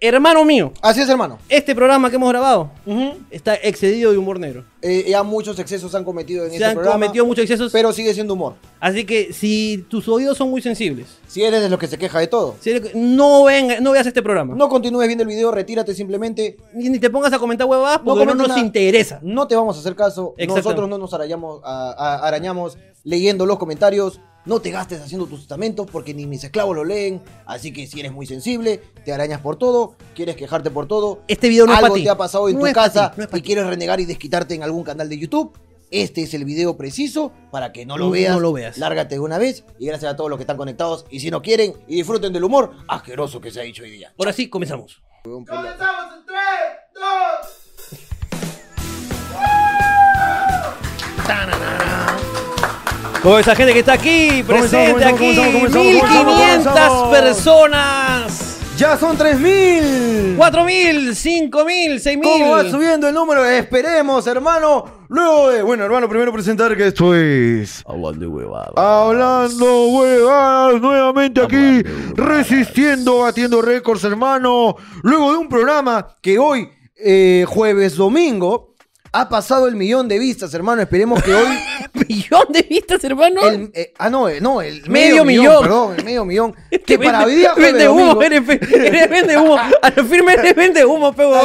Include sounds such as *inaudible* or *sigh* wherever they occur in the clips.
Hermano mío, Así es, hermano. este programa que hemos grabado está excedido de humor negro. Eh, ya muchos excesos se han cometido en Se este han programa. cometido muchos excesos. Pero sigue siendo humor. Así que si tus oídos son muy sensibles, Si eres de los que se queja de todo. si eres- no, venga, no veas este programa. No continúes viendo el video, retírate simplemente. Ni, ni te pongas a comentar huevadas porque no, nos nada. interesa. No te vamos a hacer caso. Nosotros no nos arañamos, a- a- arañamos leyendo los comentarios. No te gastes haciendo tus testamentos porque ni mis esclavos lo leen. Así que si eres muy sensible, te arañas por todo, quieres quejarte por todo. Este video no es algo para ti. te ha pasado en No tu es casa ti, no es pa' y ti. quieres renegar y desquitarte en algún canal de YouTube. Este es el video preciso para que no lo No- veas. no lo veas. Lárgate de una vez y gracias a todos los que están conectados. Y si no quieren y disfruten del humor asqueroso que se ha dicho hoy día. Ahora sí, comenzamos. Comenzamos en 3, 2, Con esa gente que está aquí, presente Comenzamos, aquí, comenzamos, comenzamos, comenzamos, 1500 comenzamos. personas. ¡Ya son 3000! 4000, 5000, 6000. ¿Cómo va subiendo el número? Esperemos, hermano. Luego de. Bueno, hermano, primero presentar que esto es. Hablando de huevada. Hablando huevadas nuevamente aquí, resistiendo, batiendo récords, hermano. Luego de un programa que hoy, eh, jueves, domingo, ha pasado el millón de vistas, hermano. Esperemos que hoy. *laughs* Millón de vistas, hermano. el- eh, ah, no, eh, no, el Medio millón. Perdón, el medio millón. *laughs* Este Que para hoy día, vende humo, eres, eres vende humo. *laughs* A lo firme eres vende humo, pegón.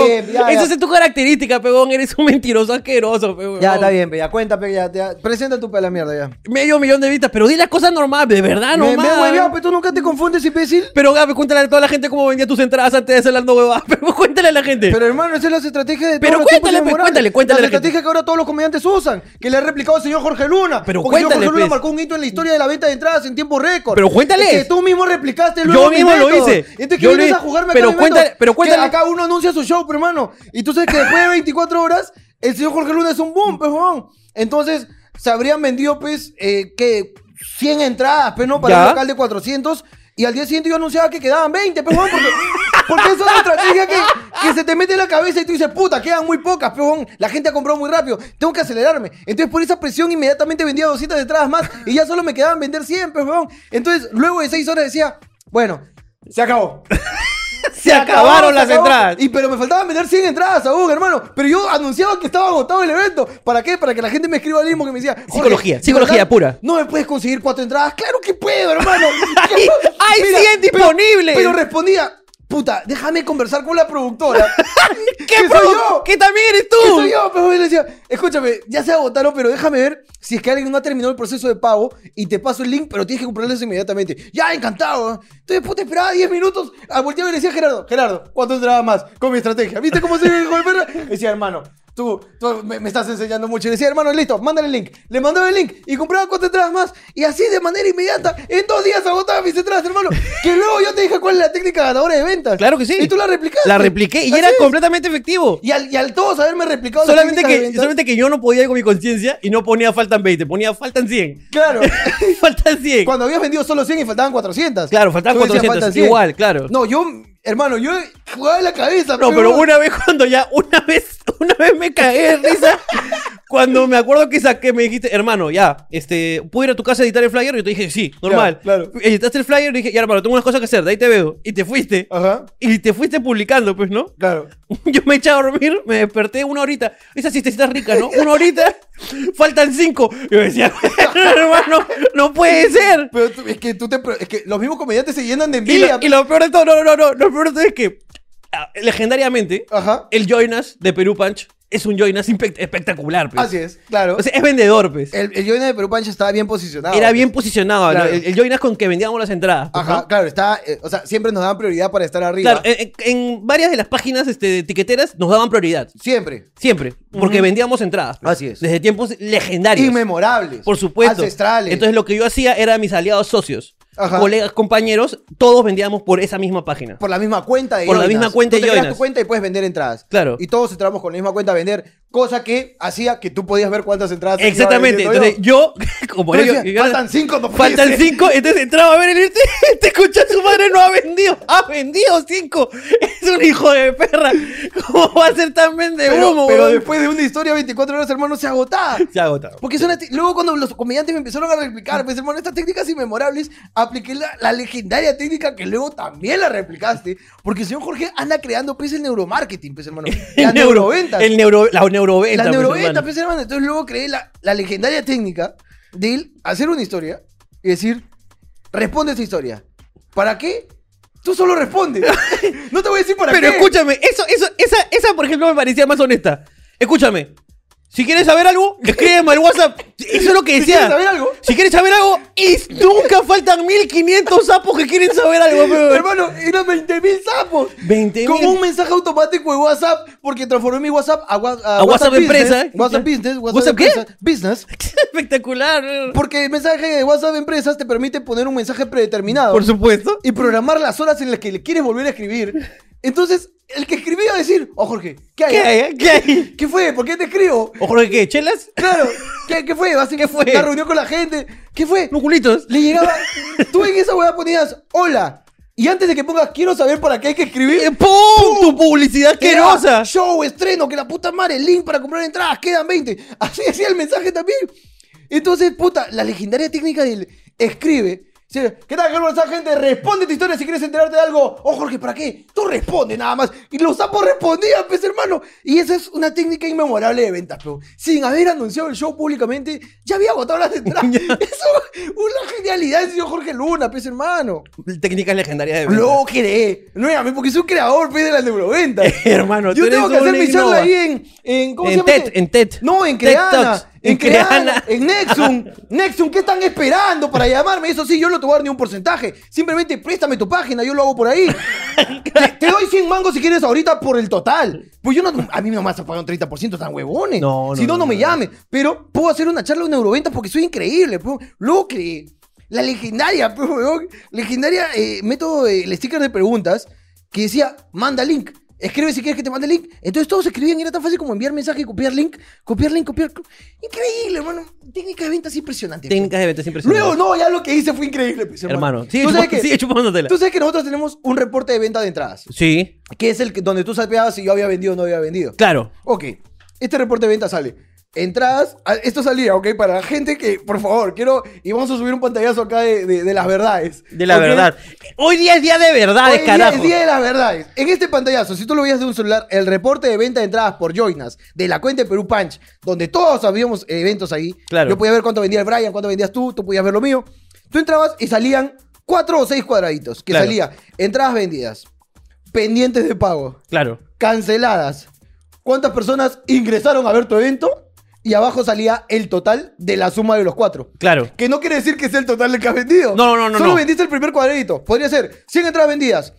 Esa es tu característica, pegón. Eres un mentiroso asqueroso, pegón. Ya, está bien, pe, ya, cuenta, pe, ya, ya. Presenta tu pe la mierda, ya. Medio millón de vistas, pero di las cosas normales, de verdad, me, no me he hueveado, pe, tú nunca te confundes, imbécil. Pero Gaby, cuéntale a toda la gente cómo vendía tus entradas antes de hacer las huevadas. Pero cuéntale a la gente. Pero hermano, esa es la estrategia de Pero cuéntale, cuéntale, cuéntale La estrategia que ahora todos los comediantes usan, que le ha replicado el señor Jorge Luna. Pero porque el señor cuéntale, Jorge Luna pues. marcó un hito en la historia de la venta de entradas en tiempo récord. Pero cuéntale. Que tú mismo replicaste Yo luego mi mismo lo hice. Entonces, Yo ¿qué vienes a jugarme Pero acá cuéntale- pero Que cuéntale- acá uno anuncia su show, pero hermano. Y tú sabes que después de 24 horas, el señor Jorge Luna es un boom, pues, weón. Entonces, se habrían vendido, pues, eh, que 100 entradas, pues, ¿no? Para Ya. un local de 400. Y al día siguiente yo anunciaba que quedaban 20, pues, weón, porque, *laughs* porque esa es una estrategia que, que se te mete en la cabeza y tú dices, puta, quedan muy pocas, weón. La gente ha comprado muy rápido, tengo que acelerarme. Entonces, por esa presión, inmediatamente vendía 200 entradas más y ya solo me quedaban vender 100, pues, weón. Entonces, luego de 6 horas decía, bueno, se acabó. Se acabaron las entradas. Y pero me faltaban vender 100 entradas aún, hermano. Pero yo anunciaba que estaba agotado el evento. ¿Para qué? Para que la gente me escriba al mismo que me decía. "Jorge, Psicología, ¿de psicología verdad pura. No me puedes conseguir cuatro entradas. Claro que puedo, hermano. *laughs* ¡Hay- hay 100 pero- disponibles! Pero, respondía, puta, déjame conversar con la productora. *laughs* ¿Qué, que soy yo. ¿Qué también eres tú? Que soy yo, pero él decía, escúchame, ya se agotaron, pero déjame ver si es que alguien no ha terminado el proceso de pago y te paso el link, pero tienes que comprarlo eso inmediatamente. Ya, encantado. ¿eh? Entonces, puta, esperaba 10 minutos, a volteaba y le decía a Gerardo, Gerardo, ¿cuánto entraba más con mi estrategia? ¿Viste cómo se de perra? Decía, hermano, tú, tú me, me estás enseñando mucho. Y decía, hermano, listo, mándale el link. Le mandaba el link y compraba cuatro entradas más. Y así, de manera inmediata, en dos días agotaba mis entradas, hermano. Que luego yo te dije cuál es la técnica ganadora de ventas. Claro que sí. Y tú la replicaste. La repliqué y Así era es. completamente efectivo. Y al, y al todos haberme replicado Solamente de que, ventas- solamente que yo no podía ir con mi conciencia y no ponía faltan 20, ponía faltan 100. Claro. *laughs* faltan 100. Cuando habías vendido solo 100 y faltaban 400. Claro, faltaban Tú decías, 400, faltan 100. igual, claro. No, yo, hermano, yo jugaba en la cabeza. No, pero una vez cuando ya, una vez, *laughs* una vez me cagué de risa. Cuando me acuerdo que saqué, me dijiste, hermano, ya, este, ¿puedo ir a tu casa a editar el flyer? Y yo te dije, sí, normal. claro. Editaste el flyer y dije, ya, hermano, tengo unas cosas que hacer, de ahí te veo. Y te fuiste. Ajá, Y te fuiste publicando, pues, ¿no? claro. *laughs* Yo me eché a dormir, me desperté una horita. Esa siestecita rica, ¿no? Una horita, *laughs* faltan cinco. Y yo decía, *laughs* hermano, no puede ser. Pero tú- es que tú te. Es que los mismos comediantes se llenan de Y envidia. lo, y lo peor de todo, no, no, no, no, lo peor de todo es que, ah, legendariamente, Ajá. el Joinas de Perú Punch es un Joinas espectacular, pues. Así es, claro. O sea, es vendedor, pues. el, el Joina de Perú Pancha estaba bien posicionado. Era bien posicionado, ¿no? Claro. El, el Joinas con que vendíamos las entradas. pues, Ajá, ¿no? claro, está. eh, o sea, siempre nos daban prioridad para estar arriba. Claro, en, varias de las páginas este, de etiqueteras nos daban prioridad. Siempre. Siempre. Porque vendíamos entradas. pues. Así es. Desde tiempos legendarios. Inmemorables. Por supuesto. Ancestrales. Entonces lo que yo hacía era mis aliados socios, Ajá. colegas, compañeros, todos vendíamos por esa misma página. Por la misma cuenta de Por la Joinas. misma cuenta Tú de te Joinas. tu cuenta y puedes vender entradas. Claro. Y todos entramos con la misma cuenta vender cosa que hacía que tú podías ver cuántas entradas te Exactamente. Entonces yo, *laughs* como decías, yo- faltan cinco, no Faltan ser". cinco, entonces entraba a ver el *laughs* este, este escucha su madre no ha vendido, ha vendido cinco. *laughs* Es un hijo de perra. ¿Cómo va a ser tan vende Pero, humo? pero después de una historia 24 horas, hermano, se agotaba. se ha agotado. Porque te- luego cuando los comediantes me empezaron a replicar, pues hermano, estas técnicas inmemorables, apliqué la, la legendaria técnica que luego también la replicaste, porque el señor Jorge anda creando pues el neuromarketing, pues hermano. La neuroventas. El neuro, la neuroventa. La pues, neuroventa, pues hermano. Entonces luego creé la, la legendaria técnica de él hacer una historia y decir, responde esta historia. ¿Para qué? Tú solo respondes. *laughs* no te voy a decir para Pero qué. escúchame, eso, eso, esa, esa, por ejemplo, me parecía más honesta. Escúchame. Si quieres saber algo, *laughs* escríbeme al WhatsApp. Eso es lo que Si decía. quieres saber algo. Si quieres saber algo, y nunca faltan 1500 sapos que quieren saber algo, pero. Hermano, eran 20 mil sapos. 20.000. Como un mensaje automático de WhatsApp, porque transformé mi WhatsApp a, wa- a A WhatsApp Business, empresa. WhatsApp Business. WhatsApp, ¿WhatsApp qué? empresa, Business. *laughs* Espectacular. Porque el mensaje de WhatsApp Empresas te permite poner un mensaje predeterminado Por supuesto. y programar las horas en las que le quieres volver a escribir. Entonces, el que escribía iba a decir, oh Jorge, ¿qué hay? ¿Qué hay? ¿Qué hay? ¿Qué fue? ¿Por qué te escribo? ¿O Jorge qué? ¿Chelas? Claro, ¿qué, qué fue? ¿Vas a ¿Qué fue? Una reunión con la gente. ¿Qué fue? ¿No culitos? Le llegaba. Tú en esa weá ponías, hola. Y antes de que pongas, quiero saber para qué hay que escribir. Eh, ¡Pum! Tu publicidad asquerosa. Show, estreno, que la puta madre, link para comprar entradas, quedan 20. Así *laughs* decía el mensaje también. Entonces, puta, la legendaria técnica del escribe. ¿Qué tal, Carlos? gente? Responde tu historia si quieres enterarte de algo. Oh, Jorge, ¿para qué? Tú responde nada más. Y los sapos respondían, pues, hermano. Y esa es una técnica inmemorable de ventas, pero sin haber anunciado el show públicamente, ya había agotado las entradas. *laughs* Eso, una genialidad del señor Jorge Luna, pues, hermano. Técnicas legendarias de venta. Lo creé. Nuevamente, porque soy un creador, pues, de las neuroventas. *laughs* Hermano, Yo tú tengo eres que hacer mi charla ahí en, en ¿cómo En se llama? TED, este? en TED. No, en TED Creana. En Creana, en Nexum. Nexum, ¿qué están esperando para llamarme? Eso sí, yo no te voy a dar ni un porcentaje. Simplemente préstame tu página, yo lo hago por ahí. *laughs* te, te doy 100 mangos si quieres ahorita por el total. Pues yo no, a mí no me vas a pagar un 30%, tan huevones. No, no, si no, no, no, me llames. Pero puedo hacer una charla de neuroventas porque soy increíble. pues. Luego creé la legendaria, pues, legendaria eh, método, de- el sticker de preguntas que decía, manda link. Escribe si quieres que te mande link. Entonces todos escribían y era tan fácil como enviar mensaje y copiar link, copiar link, copiar. Increíble, hermano. Técnica de ventas impresionante. Técnicas de ventas impresionantes. Luego, no, ya lo que hice fue increíble, pues, hermano. Hermano, sigue, ¿Tú sabes que- sigue chupándotela. Tú sabes que nosotros tenemos un reporte de venta de entradas, Sí, que es el que, donde tú sabías si yo había vendido o no había vendido. claro. Ok, este reporte de venta sale. Entradas, a- esto salía, ok, para la gente que, por favor, quiero, y vamos a subir un pantallazo acá de, de- de las verdades. De la verdad. Hoy día es día de verdades, Hoy día carajo. es día de las verdades. En este pantallazo, si tú lo veías de un celular, el reporte de venta de entradas por Joinas, de la cuenta de Perú Punch, donde todos habíamos eventos ahí. Claro. Yo podía ver cuánto vendía el Brian, cuánto vendías tú, tú podías ver lo mío. Tú entrabas y salían cuatro o seis cuadraditos, que Claro. salía entradas vendidas, pendientes de pago, Claro. canceladas. ¿Cuántas personas ingresaron a ver tu evento? Y abajo salía el total de la suma de los cuatro. Claro. Que no quiere decir que sea el total del que has vendido. No, no, no, Solo no. vendiste el primer cuadradito. Podría ser 100 entradas vendidas,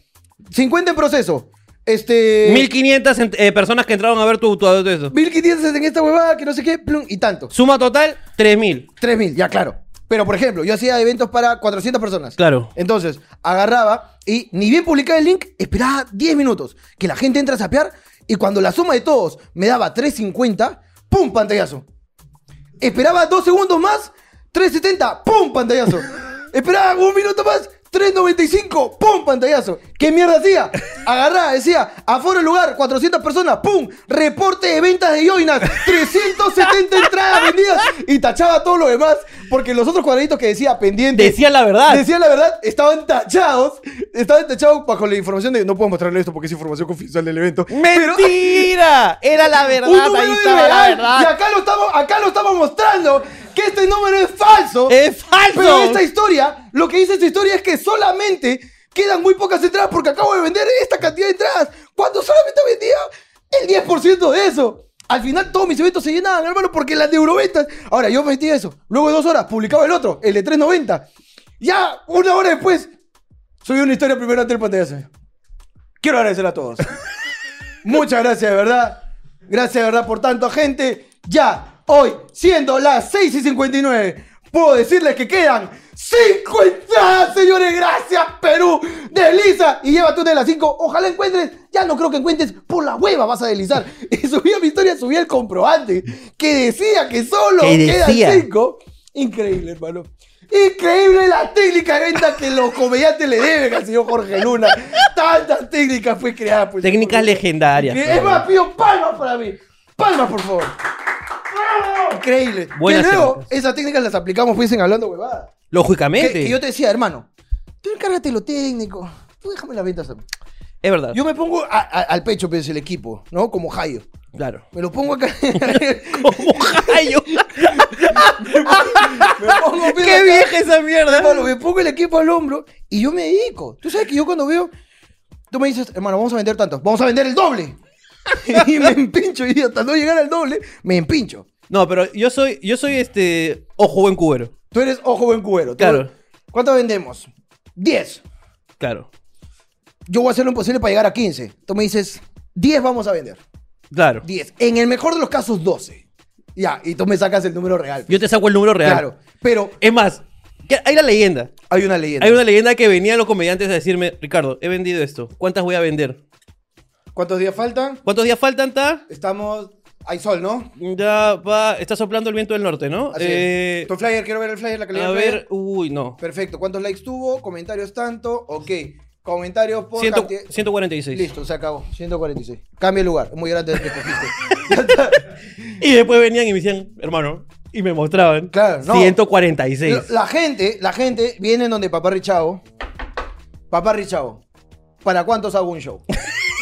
50 en proceso, este... 1500 ent- eh, personas que entraron a ver tu, tu, tu eso. 1500 en esta huevada, que no sé qué, plum, y tanto. Suma total, 3000. 3000, ya claro. Pero, por ejemplo, yo hacía eventos para 400 personas. Claro. Entonces, agarraba y ni bien publicaba el link, esperaba 10 minutos. Que la gente entre a sapear y cuando la suma de todos me daba 350, ¡pum! Pantallazo. Esperaba dos segundos más, 370, ¡pum! Pantallazo. Esperaba un minuto más, 395, ¡pum! Pantallazo. ¿Qué mierda hacía? Agarraba, decía, aforo el lugar, 400 personas, ¡pum! Reporte de ventas de Joinas, 370 entradas vendidas y tachaba todo lo demás porque los otros cuadraditos que decía pendiente. Decía la verdad. Decía la verdad, estaban tachados. Estaban tachados bajo la información de no puedo mostrarle esto porque es información confidencial del evento. Pero- ¡Mentira! *laughs* Era la verdad. un ahí la verdad. Y acá lo, estamos, acá lo estamos mostrando que este número es falso. ¡Es falso! Pero esta historia, lo que dice esta historia es que solamente quedan muy pocas entradas porque acabo de vender esta cantidad de entradas. Cuando solamente vendía el 10% de eso. Al final todos mis eventos se llenaban, hermano, porque las de Euroventas. Ahora, yo metí eso. Luego de dos horas publicaba el otro, el de 390. Ya, una hora después, subí una historia primero ante el pantallazo. Quiero agradecer a todos. *laughs* Muchas gracias, de verdad. Gracias, de verdad, por tanto, gente. Ya, hoy, siendo las 6 y 59, puedo decirles que quedan Cinco entradas, señores, gracias Perú. Desliza y llévate una de las cinco. Ojalá encuentres, ya no creo que encuentres, por la hueva vas a deslizar. *laughs* Y subí a mi historia, subí el comprobante que decía que solo Que quedan cinco. Increíble, hermano. Increíble la técnica de venta que los comediantes le deben al señor Jorge Luna. Tantas técnicas fue creada. Pues, Técnicas por- legendarias. Es más, pido palmas para mí. Palmas, por favor. Increíble. Buenas que luego, técnicas. esas técnicas las aplicamos, pues, en hablando huevadas. Que, Lógicamente. que yo te decía, hermano, tú encárgate lo técnico. Tú déjame las ventas a mí. Es verdad. Yo me pongo a- a- al pecho, pues, el equipo, ¿no? Como Jayo. Claro. Me lo pongo acá. *laughs* Como Jayo. *laughs* me pongo, pues, ¡Qué acá. vieja esa mierda! Hermano, me pongo el equipo al hombro y yo me dedico. Tú sabes que yo cuando veo, tú me dices, hermano, vamos a vender tanto, vamos a vender el doble. *laughs* y me empincho y hasta no llegar al doble, me empincho. No, pero yo soy, yo soy este ojo buen cubero. Tú eres ojo buen cubero. Tú- Claro. ¿Cuánto vendemos? 10. Claro. Yo voy a hacer lo imposible para llegar a 15. Tú me dices, 10 vamos a vender. Claro. 10. En el mejor de los casos, 12. Ya, y tú me sacas el número real. Yo te saco el número real. Claro. Pero Es más, que- hay la leyenda. hay una leyenda. Hay una leyenda que venían los comediantes a decirme, Ricardo, he vendido esto. ¿Cuántas voy a vender? ¿Cuántos días faltan? ¿Cuántos días faltan, ta? Estamos... Hay sol, ¿no? Ya va, está soplando el viento del norte, ¿no? Así Eh, es. Tu flyer, quiero ver el flyer, la calidad a del flyer. ver, uy, no. Perfecto. ¿Cuántos likes tuvo? Comentarios tanto. Ok. Comentarios por Ciento- cantidad- 146. Listo, se acabó. 146. Cambia el lugar. Es muy grande el que *laughs* está. Y después venían y me decían, hermano, y me mostraban. Claro, no. 146. La, gente, la gente viene en donde Papá Richao. Papá Richao. ¿Para cuántos hago un show? *laughs*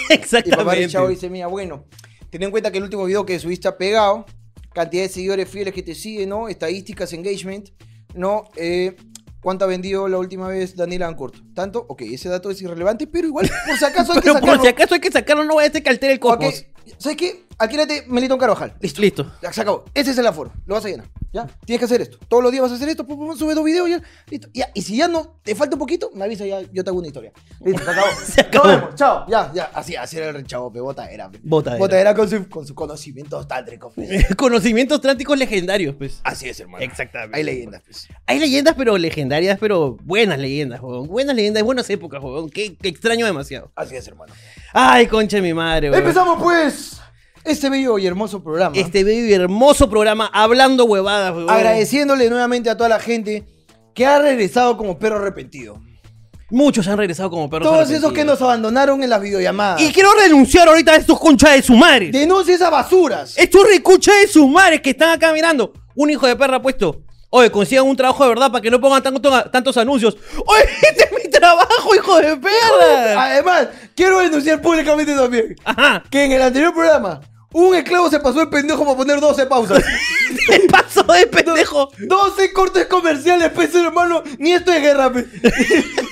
Y Papá Exactamente. Richao dice, mira, bueno, ten en cuenta que el último video que subiste ha pegado, cantidad de seguidores fieles que te siguen, ¿no? Estadísticas, engagement, ¿no? Eh, ¿Cuánto ha vendido la última vez Daniel Ancourt? ¿Tanto? Ok, ese dato es irrelevante, pero igual, por si acaso *laughs* hay que Pero por sacarlo. si acaso hay que sacarlo, no vaya a ser que altere el Ok, cosmos. ¿Sabes qué? Alquílate Melitón Carvajal. Listo. Listo. Ya se acabó. Ese es el aforo. Lo vas a llenar. ¿Ya? Tienes que hacer esto. Todos los días vas a hacer esto. Pum, pum, sube dos videos ya. Listo. Ya. Y si ya no te falta un poquito, me avisa ya. Yo te hago una historia. Listo. Se acabó. *laughs* Se acabó. Nos vemos. Chao. Ya, ya. Así, así era el chavo, pe. Botadera. pe. Botadera. Botadera con su, con su conocimiento tántrico, pe. *laughs* Conocimientos tránticos legendarios, pues. Así es, hermano. Exactamente. Hay leyendas, pues. Hay leyendas, pero legendarias, pero buenas leyendas, joven. Buenas leyendas, buenas épocas, joven. Qué, qué extraño demasiado. Así es, hermano. Ay, concha de mi madre, weón. Empezamos, pues, este bello y hermoso programa. Este bello y hermoso programa hablando huevadas. Agradeciéndole nuevamente a toda la gente que ha regresado como perro arrepentido. Muchos han regresado como perros. Todos esos que nos abandonaron en las videollamadas. Y quiero renunciar ahorita a estos conchas de su madre. Denuncia esas basuras. Estos reconchas de sus madres que están acá mirando. Un hijo de perra puesto. Oye, consigan un trabajo de verdad para que no pongan tanto- tantos anuncios. Oye, *laughs* este es mi trabajo, hijo de perra. Además, quiero denunciar públicamente también Ajá. que en el anterior programa un esclavo se pasó el pendejo para poner 12 pausas. *laughs* Te paso de pendejo. 12 cortes comerciales, pues hermano. Ni esto es guerra, pe.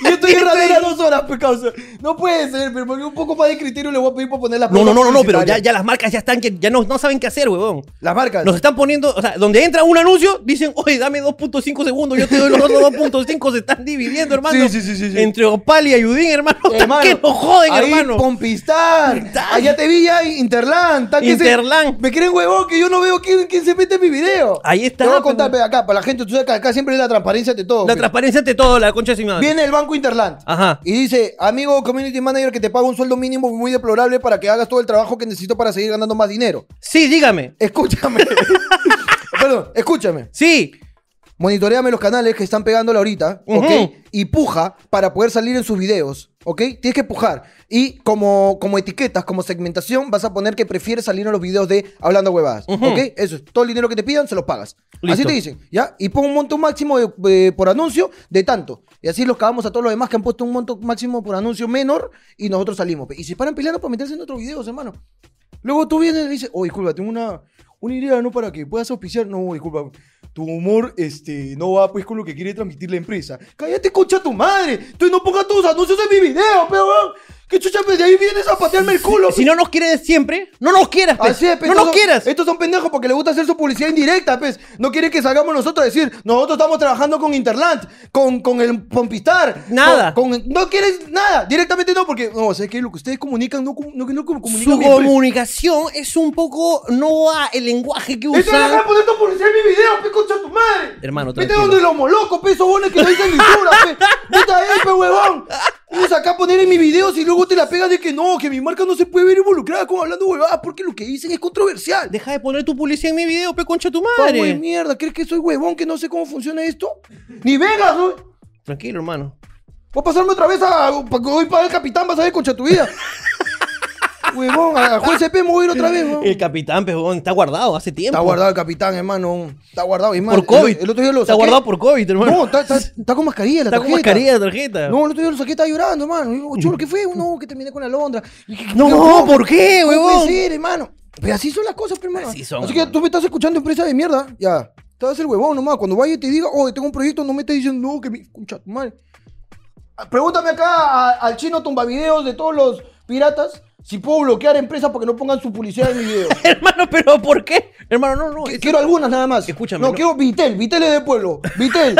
Ni esto es guerra de las dos horas, pe causa. No puede ser, pero porque un poco más de criterio le voy a pedir para poner las No, no, no, no, no, pausas pero ya, las marcas ya están, que ya no, no saben qué hacer, huevón. Las marcas. Nos están poniendo, o sea, donde entra un anuncio, dicen, oye, dame 2.5 segundos, yo te doy los otros 2.5, se están dividiendo, hermano. Sí, sí, sí, sí. Entre Opal y Ayudín, hermano. Hermano, que nos joden, ahí, hermano. Pompistar. Allá te vi ya Interland. Se- Interland. Me creen huevón que yo no veo quién, quién se mete en mi video. Ahí está, Te voy a contar, ve, acá, para la gente, tú sabes que acá siempre es la transparencia de todo. La transparencia ante todo, la concha de madre. Viene el banco Interland. Ajá. Y dice, amigo community manager que te paga un sueldo mínimo muy deplorable para que hagas todo el trabajo que necesito para seguir ganando más dinero. Sí, dígame. Escúchame. *laughs* *laughs* Perdón, escúchame. Sí. Monitoreame los canales que están pegándola ahorita, ¿ok? Ujú. Y puja para poder salir en sus videos, ¿ok? Tienes que pujar. Y como, como etiquetas, como segmentación, vas a poner que prefieres salir en los videos de Hablando Huevadas, Ujú. ¿ok? Eso es. Todo el dinero que te pidan, se los pagas. Así Listo. te dicen, ¿ya? Y pon un monto máximo de- de- por anuncio de tanto. Y así los cagamos a todos los demás que han puesto un monto máximo por anuncio menor y nosotros salimos. pe. Y se paran peleando para meterse en otros videos, hermano. Luego tú vienes y dices, oh, disculpa, tengo una, una idea, ¿no? Para que puedas auspiciar. No, disculpa, tu humor este, no va pues con lo que quiere transmitir la empresa. Cállate, concha tu madre. Tú no pongas tus anuncios en mi video, peón. ¿Qué chucha, pues de ahí vienes a patearme el culo? Si no nos quieres siempre, no nos quieras, pues. Así es, pues, no nos son- quieras. Estos son pendejos porque les gusta hacer su publicidad indirecta, pues. No quieren que salgamos nosotros a decir, nosotros estamos trabajando con Interland, con, con el Pompistar. Nada. con- con- no quieres nada, directamente no, porque, no, ¿sabes qué? Lo que ustedes comunican no, no, no comunican Su bien, pues. comunicación es un poco no va el lenguaje que deja usan. poner tu publicidad en mi video, pe, concha tu madre. Hermano, Vete donde los molocos, pe, esos bones que no dicen lisura, *laughs* pe. Vete ahí, pe, huevón. Vienes acá a poner en mis videos y luego te la pegas de que no, que mi marca no se puede ver involucrada con hablando huevadas porque lo que dicen es controversial. Deja de poner tu publicidad en mi video, pe concha tu Pavo de madre. mierda, ¿crees que soy huevón que no sé cómo funciona esto? Ni vengas, hoy. Tranquilo, hermano. Voy a pasarme otra vez a. Hoy para el capitán, vas a ver concha tu vida. *laughs* huevón, a juez CP ir otra vez, huevón. El capitán, pe, huevón, está guardado hace tiempo. Está guardado el capitán, hermano. Está guardado. Es más, Por COVID. El, el otro día lo Está saqué. guardado por COVID, hermano. No, está, está- está con mascarilla la Está con tarjeta. mascarilla de tarjeta. No, el otro día lo saqué, estaba llorando, hermano. Digo, chulo, ¿qué fue? No, que terminé con la Londra. No. ¿por qué, ¿Cómo huevón? puede ser, hermano? Pero así son las cosas, pero, hermano. Así son, Así que tú me estás escuchando, empresa de mierda. Ya. Te vas a hacer huevón nomás. Cuando vaya y te diga, oh, tengo un proyecto, no me estés diciendo, no, que mi. Concha, tu madre. Ah, Pregúntame acá a- al chino tumbavideos de todos los piratas si puedo bloquear empresas para que no pongan su publicidad en mi video. *laughs* Hermano, pero ¿por qué? Hermano, no, no. Quiero algunas nada más. Escúchame, No, no. quiero Vitel. Vitel es de pueblo. Vitel.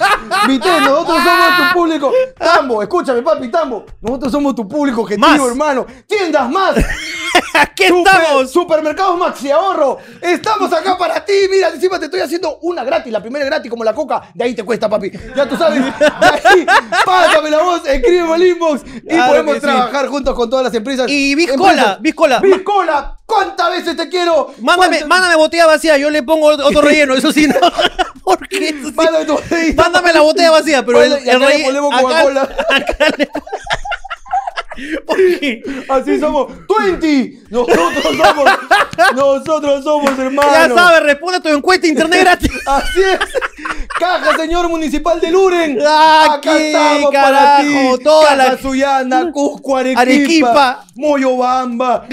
*laughs* Vitel, nosotros somos tu público. Tambo, escúchame, papi, Tambo. Nosotros somos tu público objetivo, Más. hermano. Tiendas más. Aquí Super- estamos. Supermercados Maxi Ahorro. Estamos acá para ti. Mira, encima te estoy haciendo una gratis. La primera es gratis como la coca. De ahí te cuesta, papi. Ya tú sabes. De ahí, pásame la voz, escríbeme al inbox. Y Claro podemos sí. trabajar juntos con todas las empresas. Y Biscola. Biscola. Biscola. ¿Cuántas veces te quiero? Mándame, ¿Cuántas- mándame botella vacía, yo le pongo otro relleno, eso sí, no. *laughs* ¿Por qué? Eso sí. Mándame la botella vacía, pero el, Mándame- el le relleno. ponemos acá- Coca-Cola. *laughs* acá le- ¿Por Así somos. 20. Nosotros somos. Nosotros somos, hermano. Ya sabes, responde a tu encuesta internet gratis. *laughs* Así es. Caja, señor municipal de Luren. Aquí, Acá estamos carajo, para ti. toda Caja la- Suyana, Cusco, Arequipa. Arequipa. Moyobamba.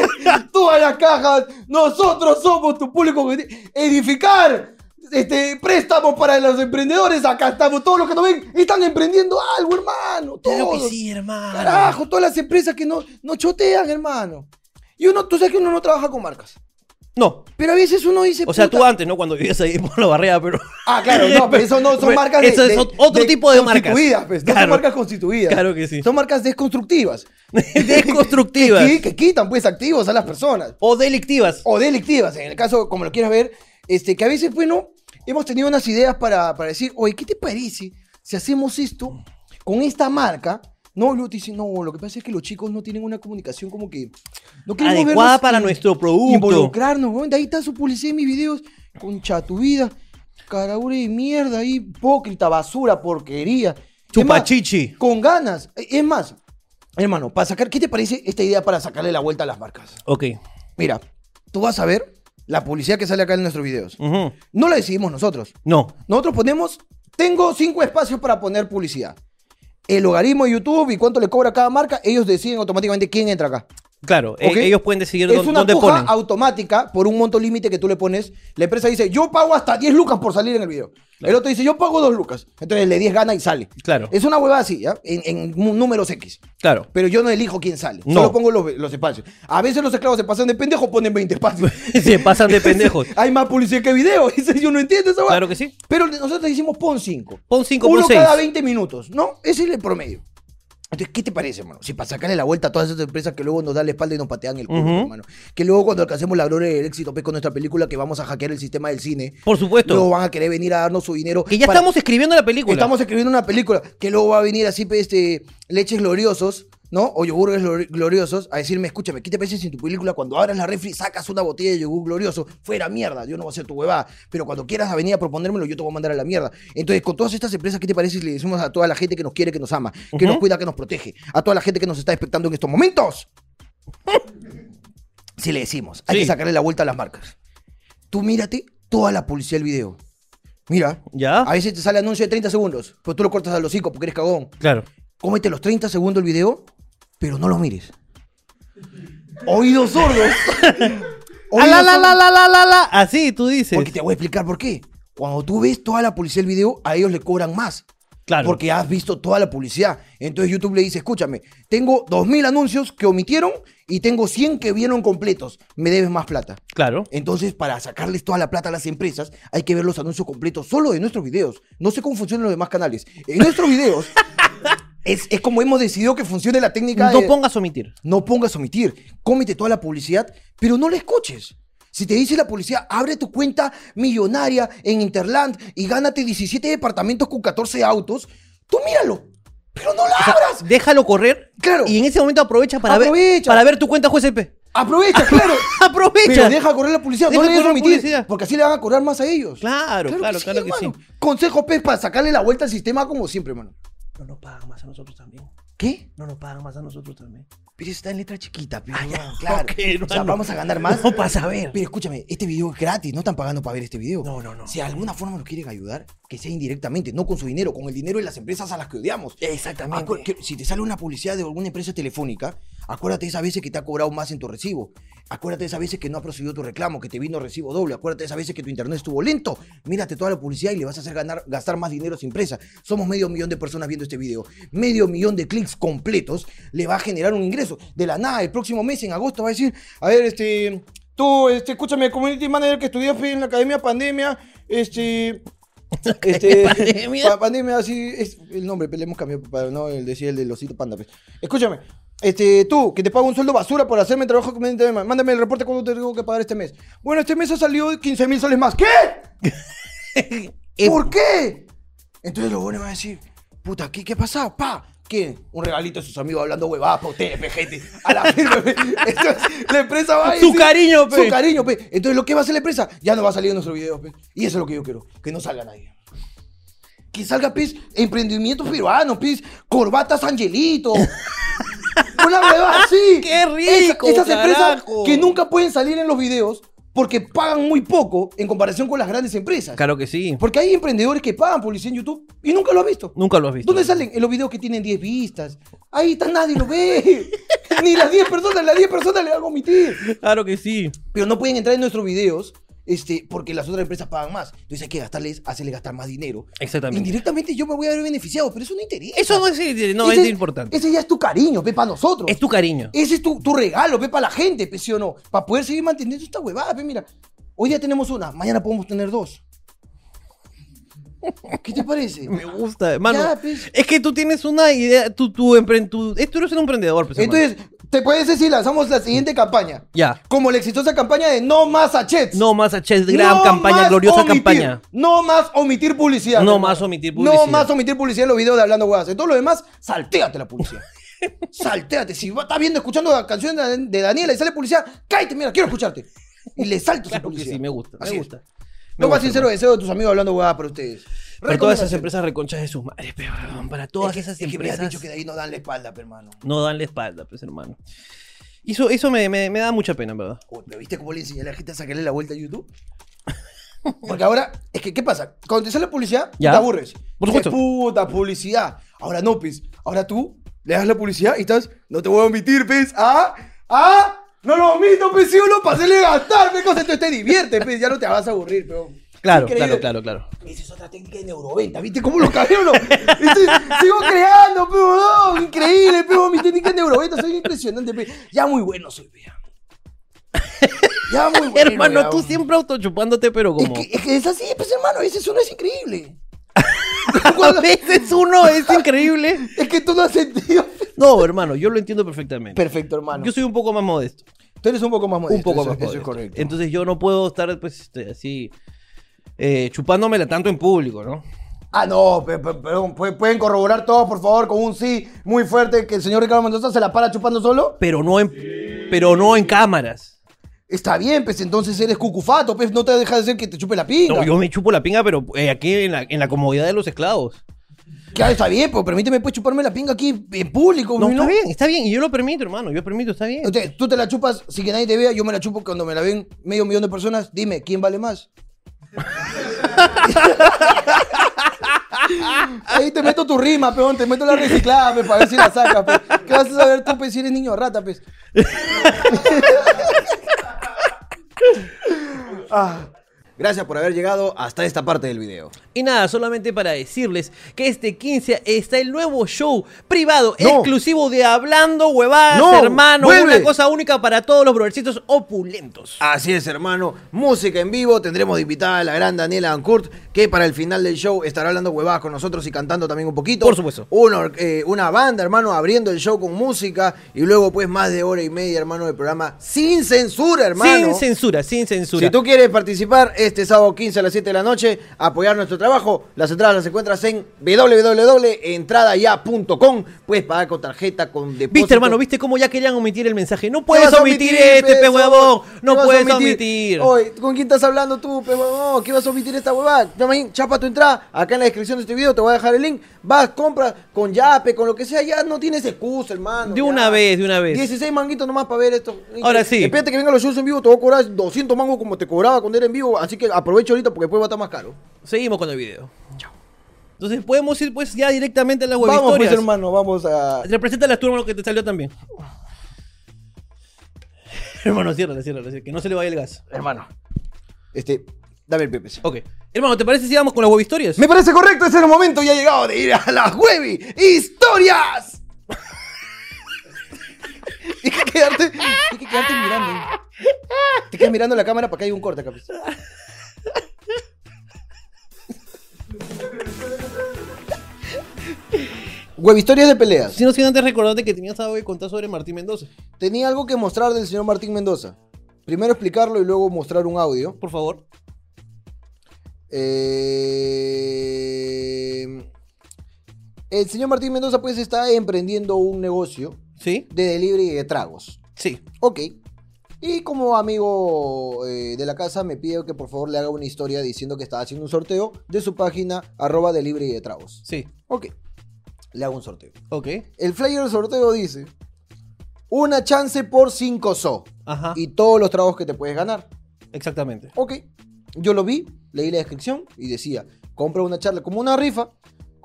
*laughs* Todas las cajas. Nosotros somos tu público. Edificar. Este, préstamos para los emprendedores. Acá estamos. Todos los que nos ven están emprendiendo algo, hermano. Claro que sí, hermano. Carajo, todas las empresas que no, no chotean, hermano. Y uno, tú sabes que uno no trabaja con marcas. No. Pero a veces uno dice. O sea, tú antes, ¿no? Cuando vivías ahí por la barrera, pero. Ah, claro, no, pero eso no son *laughs* marcas de. eso es de- otro tipo de marcas. Constituidas, pues. No Claro. son marcas constituidas. Claro que sí. Son marcas desconstructivas. *laughs* Deconstructivas. Que, que quitan, pues, activos a las personas. O delictivas. O delictivas, en el caso, como lo quieras ver. Este, que a veces, bueno, hemos tenido unas ideas para, para decir, oye, ¿qué te parece si hacemos esto con esta marca? No, luego te dicen, no, lo que pasa es que los chicos no tienen una comunicación como que. No queremos Adecuada para nuestro producto. Involucrarnos, weón. De ahí está su publicidad en mis videos. Concha tu vida. Carabure de mierda ahí. Hipócrita, basura, porquería. Es más, Chupachichi. Con ganas. Es más, hermano, para sacar. ¿Qué te parece esta idea para sacarle la vuelta a las marcas? Ok. Mira, tú vas a ver la publicidad que sale acá en nuestros videos. Ujú. No la decidimos nosotros. No. Nosotros ponemos, tengo cinco espacios para poner publicidad. El logaritmo de YouTube y cuánto le cobra cada marca, ellos deciden automáticamente quién entra acá. Claro, e- ellos pueden decidir Es dónde, una dónde puja ponen. automática por un monto límite que tú le pones. La empresa dice, yo pago hasta 10 lucas por salir en el video. El otro dice, yo pago 2 lucas. Entonces le 10 gana y sale. Claro. Es una huevada así, ¿ya? En, en números X. Claro. Pero yo no elijo quién sale. No. Solo pongo los, los espacios. A veces los esclavos se pasan de pendejo, ponen 20 espacios. *laughs* Se pasan de *laughs* pendejos. Hay más publicidad que video. *laughs* Yo no entiendo esa huevada. Claro que sí. Pero nosotros decimos pon 5. Pon cinco, Uno pon seis. cada 20 minutos, ¿no? Ese es el promedio. Entonces, ¿qué te parece, hermano? Si para sacarle la vuelta a todas esas empresas que luego nos dan la espalda y nos patean el culo, Ujú. hermano. Que luego cuando alcancemos la gloria y el éxito pues, con nuestra película que vamos a hackear el sistema del cine. Por supuesto. Luego van a querer venir a darnos su dinero. Que ya para- estamos escribiendo la película. Estamos escribiendo una película que luego va a venir así, pues, este, leches gloriosos, ¿no? O yogures glori- gloriosos a decirme, escúchame, ¿qué te parece si en tu película cuando abras la refri sacas una botella de yogur glorioso? Fuera mierda, yo no voy a hacer tu huevada. Pero cuando quieras venir a proponérmelo, yo te voy a mandar a la mierda. Entonces, con todas estas empresas, ¿qué te parece si le decimos a toda la gente que nos quiere, que nos ama, que nos cuida, que nos protege, a toda la gente que nos está expectando en estos momentos? *laughs* Si le decimos, hay Sí. que sacarle la vuelta a las marcas. Tú mírate toda la publicidad del video. Mira, ¿Ya? a veces te sale anuncio de 30 segundos, pero tú lo cortas a los 5 porque eres cagón. Claro. Cómete los 30 segundos el video, pero no lo mires. Oídos sordos. *laughs* Ah, la, Oídos la, sordos. la, la, la, la, la. Así tú dices. Porque te voy a explicar por qué. Cuando tú ves toda la publicidad del video, a ellos le cobran más. Claro. Porque has visto toda la publicidad. Entonces YouTube le dice, escúchame, tengo 2.000 anuncios que omitieron y tengo 100 que vieron completos. Me debes más plata. Claro. Entonces, para sacarles toda la plata a las empresas, hay que ver los anuncios completos solo de nuestros videos. No sé cómo funcionan los demás canales. En nuestros videos *laughs* es, es como hemos decidido que funcione la técnica No de- pongas omitir. no pongas omitir. Cómete toda la publicidad, pero no la escuches. Si te dice la policía, abre tu cuenta millonaria en Interland y gánate 17 departamentos con 14 autos, tú míralo. Pero no la abras. Déjalo correr. Claro. Y en ese momento aprovecha para, Ver, Aprovecha. para ver tu cuenta JSP. Aprovecha, claro. *laughs* Aprovecha. Pero deja correr la publicidad, Deja no le correr omitir, porque así le van a cobrar más a ellos. Claro, claro, claro que hermano. Consejo, pues, para sacarle la vuelta al sistema como siempre, hermano. No nos pagan más a nosotros también. ¿Qué? No nos pagan más a nosotros también. Pero eso está en letra chiquita, pero Ah, ya. *laughs* claro. O sea, vamos a ganar más. No, para saber. Pero escúchame, este video es gratis, no están pagando para ver este video. No, no, no. Si de alguna forma nos quieren ayudar, que sea indirectamente, no con su dinero, con el dinero de las empresas a las que odiamos. Exactamente. Si te sale una publicidad de alguna empresa telefónica, acuérdate de esas veces que te ha cobrado más en tu recibo. Acuérdate de esas veces que no ha procedido tu reclamo, que te vino recibo doble. Acuérdate de esas veces que tu internet estuvo lento. Mírate toda la publicidad y le vas a hacer ganar, gastar más dinero a esa empresa. Somos medio millón de personas viendo este video. Medio millón de clics completos le va a generar un ingreso. De la nada, el próximo mes, en agosto, va a decir, a ver, este... Tú, este, escúchame, community manager que estudiaste en la Academia Pandemia, este... Este, Pandemia. pa- pandemia, así es el nombre, pero le hemos cambiado para no el decir el del osito panda. pues. Escúchame, este, tú, que te pago un sueldo basura por hacerme trabajo conveniente, mándame el reporte cuando te tengo que pagar este mes. Bueno, este mes ha salido 15 mil soles más. ¿Qué? *laughs* ¿Por qué? Entonces los buenos van a decir, puta, ¿qué, qué ha pasado? Pa, ¿qué? Un regalito a sus amigos hablando huevadas para ustedes, pe, gente. A la pe. *laughs* Entonces, la empresa va a Su decir- cariño, pe. Su cariño, pe. Entonces, ¿lo que va a hacer la empresa? Ya no va a salir en nuestro video, pe. Y eso es lo que yo quiero, que no salga nadie. Que salga, pez, emprendimientos peruanos, pez, corbatas Angelito. *laughs* Una huevada así. *laughs* ¡Qué rico, Esa- esas empresas que nunca pueden salir en los videos porque pagan muy poco en comparación con las grandes empresas. Claro que sí. Porque hay emprendedores que pagan publicidad en YouTube y nunca lo has visto. Nunca lo has visto. ¿Dónde salen? En los videos que tienen 10 vistas. Ahí está, nadie lo ve. *laughs* Ni las 10 personas, las 10 personas le van a omitir. Claro que sí. Pero no pueden entrar en nuestros videos este, porque las otras empresas pagan más. Entonces hay que gastarles, hacerles gastar más dinero. Exactamente. Indirectamente yo me voy a ver beneficiado, pero eso no interesa. Eso no es, no Ese- es importante. Ese ya es tu cariño, pe, para nosotros. Es tu cariño. Ese es tu, tu regalo, para la gente, pe, ¿sí o no? Para poder seguir manteniendo esta huevada, pe, mira. Hoy día tenemos una, mañana podemos tener dos. ¿Qué te parece? *laughs* Me gusta, hermano. Ya, pues. Es que tú tienes una idea, tú, tú, empre- tú, eh, tú eres un emprendedor, pues, hermano. ¿Te parece si lanzamos la siguiente campaña? Ya. Como la exitosa campaña de No Más Sachets. No más a Chess, gran No campaña, más gloriosa omitir. campaña. No más omitir publicidad. No más omitir publicidad. No más omitir publicidad en los videos de Hablando Huevas. En todo lo demás, saltéate la publicidad. *laughs* saltéate. Si estás viendo, escuchando la canción de, Daniela y sale publicidad, cállate, mira, quiero escucharte. Y le salto esa Claro que publicidad. sí, me gusta, me es. gusta. Lo más sincero deseo de tus amigos Hablando Huevas para ustedes. Para todas esas empresas reconchas de sus madres, pero para todas Es que- esas es que me has empresas dicho que de ahí no dan la espalda, pe, hermano. no dan la espalda, pues hermano. Eso, eso me, me- me da mucha pena, en verdad. Uy, ¿pero viste cómo le enseñé a la gente a sacarle la vuelta a YouTube? *laughs* Porque ahora, es que, ¿qué pasa? Cuando te sale publicidad, Ya. te aburres. Por supuesto. Puta, publicidad. Ahora no, pez. Ahora tú le das la publicidad y estás, no te voy a omitir, pez. ¿Ah? ¿Ah? No lo omito, pez, ¿sí o no? Para hacerle gastar, pez. Entonces te diviertes, pez. Ya no te vas a aburrir, pero... Claro, claro, claro, claro. Esa es otra técnica de neuroventa, ¿viste cómo lo cabello? Sigo creando, pero no, increíble, pero mi técnica de neuroventa, soy impresionante, pe. Ya muy bueno soy, pe. Ya muy bueno. Hermano, ya. tú siempre autochupándote, pero Es como... que, es que es así, pues hermano, ese uno es increíble. *laughs* A veces uno es increíble. *laughs* Es que tú no has sentido. No, hermano, yo lo entiendo perfectamente. Perfecto, hermano. Yo soy un poco más modesto. Tú eres un poco más modesto. un poco eso- más Eso modesto. es correcto. Entonces yo no puedo estar, pues, este, así, eh, chupándomela tanto en público, ¿no? Ah, no, pe- pe- perdón, ¿pu- pueden corroborar todos, por favor, con un sí muy fuerte que el señor Ricardo Mendoza se la para chupando solo. Pero no en, pero no en cámaras. Está bien, pues entonces eres cucufato, pues no te deja de ser que te chupe la pinga. No, yo me chupo la pinga, pero eh, aquí en la, en la comodidad de los esclavos. Claro, está bien, pero permíteme pues chuparme la pinga aquí en público. No, ¿no? está bien, está bien. Y yo lo permito, hermano. Yo permito, está bien. Entonces, tú te la chupas sin que nadie te vea, yo me la chupo cuando me la ven medio millón de personas. Dime, ¿quién vale más? *laughs* Ahí te meto tu rima, peón, te meto la reciclada, pe, para ver si la sacas, pe. ¿Qué vas a saber tú, pe, si eres niño rata, pues? *laughs* Ah. Gracias por haber llegado hasta esta parte del video. Y nada, solamente para decirles que este 15 está el nuevo show privado, No. exclusivo de Hablando Huevadas, No, hermano. vuelve. Una cosa única para todos los brodercitos opulentos. Así es, hermano. Música en vivo. Tendremos de invitada a la gran Daniela Ancourt, que para el final del show estará hablando huevadas con nosotros y cantando también un poquito. Por supuesto. Una, eh, una banda, hermano, abriendo el show con música. Y luego, pues, más de hora y media, hermano, del programa sin censura, hermano. Sin censura, sin censura. Si tú quieres participar este sábado 15 a las 7 de la noche, apoyar nuestro trabajo, las entradas las encuentras en www.entradaya.com. Puedes pagar con tarjeta, con depósito. ¿Viste, hermano? ¿Viste cómo ya querían omitir el mensaje? No ¿Qué puedes omitir, omitir, este, pe, huevón. ¿Qué No puedes omitir. Oye, ¿con quién estás hablando tú, pe huevón? ¿Qué vas a omitir esta huevada? Chapa tu entrada. Acá en la descripción de este video te voy a dejar el link. Vas, compra con Yape, con lo que sea. Ya no tienes excusa, hermano. De ya. una vez, de una vez. 16 manguitos nomás para ver esto. Ahora sí. Espérate que vengan los shows en vivo. Te voy a cobrar 200 mangos como te cobraba cuando era en vivo. Así que aprovecho ahorita porque después va a estar más caro. Seguimos con el video. Chao. Entonces podemos ir pues ya directamente a las Vamos, pues, hermano. Vamos a. Representa las turmas lo que te salió también. hermano, ciérrala, ciérrala, que no se le vaya el gas. Hermano. Este. Dame el Pepe. Ok. Hermano, ¿te parece si vamos con las huevistorias? Me parece correcto, ese es el momento y ha llegado de ir a las Huevi Historias. *laughs* Tienes que quedarte, tienes que quedarte mirando. Te quedas mirando la cámara para que haya un corte, capaz. Huevi Historias de peleas. Si no, sin antes recordarte que tenías algo que contar sobre Martín Mendoza. Tenía algo que mostrar del señor Martín Mendoza. Primero explicarlo y luego mostrar un audio. Por favor. Eh, El señor Martín Mendoza pues está emprendiendo un negocio ¿Sí? de delivery de tragos. Sí. Ok. Y como amigo eh, de la casa me pide que por favor le haga una historia diciendo que está haciendo un sorteo de su página arroba delivery de tragos. Sí. Ok. Le hago un sorteo. Ok. El flyer del sorteo dice una chance por 5 so Ajá. y todos los tragos que te puedes ganar. Exactamente. Ok. Yo lo vi, leí la descripción y decía, compra una charla como una rifa,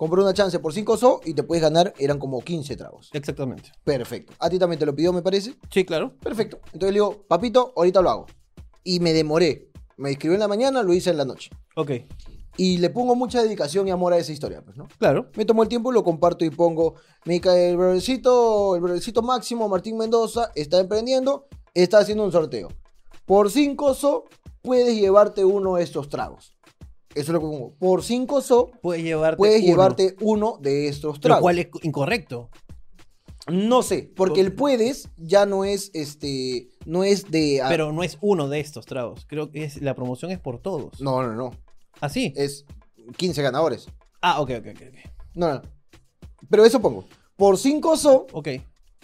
compra una chance por 5 so y te puedes ganar, eran como 15 tragos. Exactamente. Perfecto. A ti también te lo pidió, me parece. Sí, claro. Perfecto. Entonces le digo, papito, ahorita lo hago. Y me demoré. Me escribió en la mañana, lo hice en la noche. Ok. Y le pongo mucha dedicación y amor a esa historia, pues, ¿no? Claro. Me tomo el tiempo, lo comparto y pongo, Mica, el brodercito, el brodercito máximo, Martín Mendoza, está emprendiendo, está haciendo un sorteo. Por 5 so, puedes llevarte uno de estos tragos. Eso es lo que pongo. Por 5 so, Puedes llevarte. puedes uno, llevarte uno de estos Lo tragos. cual es incorrecto. No sé, porque el puedes ya no es, este, no es de... Pero no es uno de estos tragos. Creo que es, la promoción es por todos. No, no, no. ¿Ah, sí? Es 15 ganadores. Ah, ok, ok, ok. ok. No, no. Pero eso pongo. Por 5 so, Ok.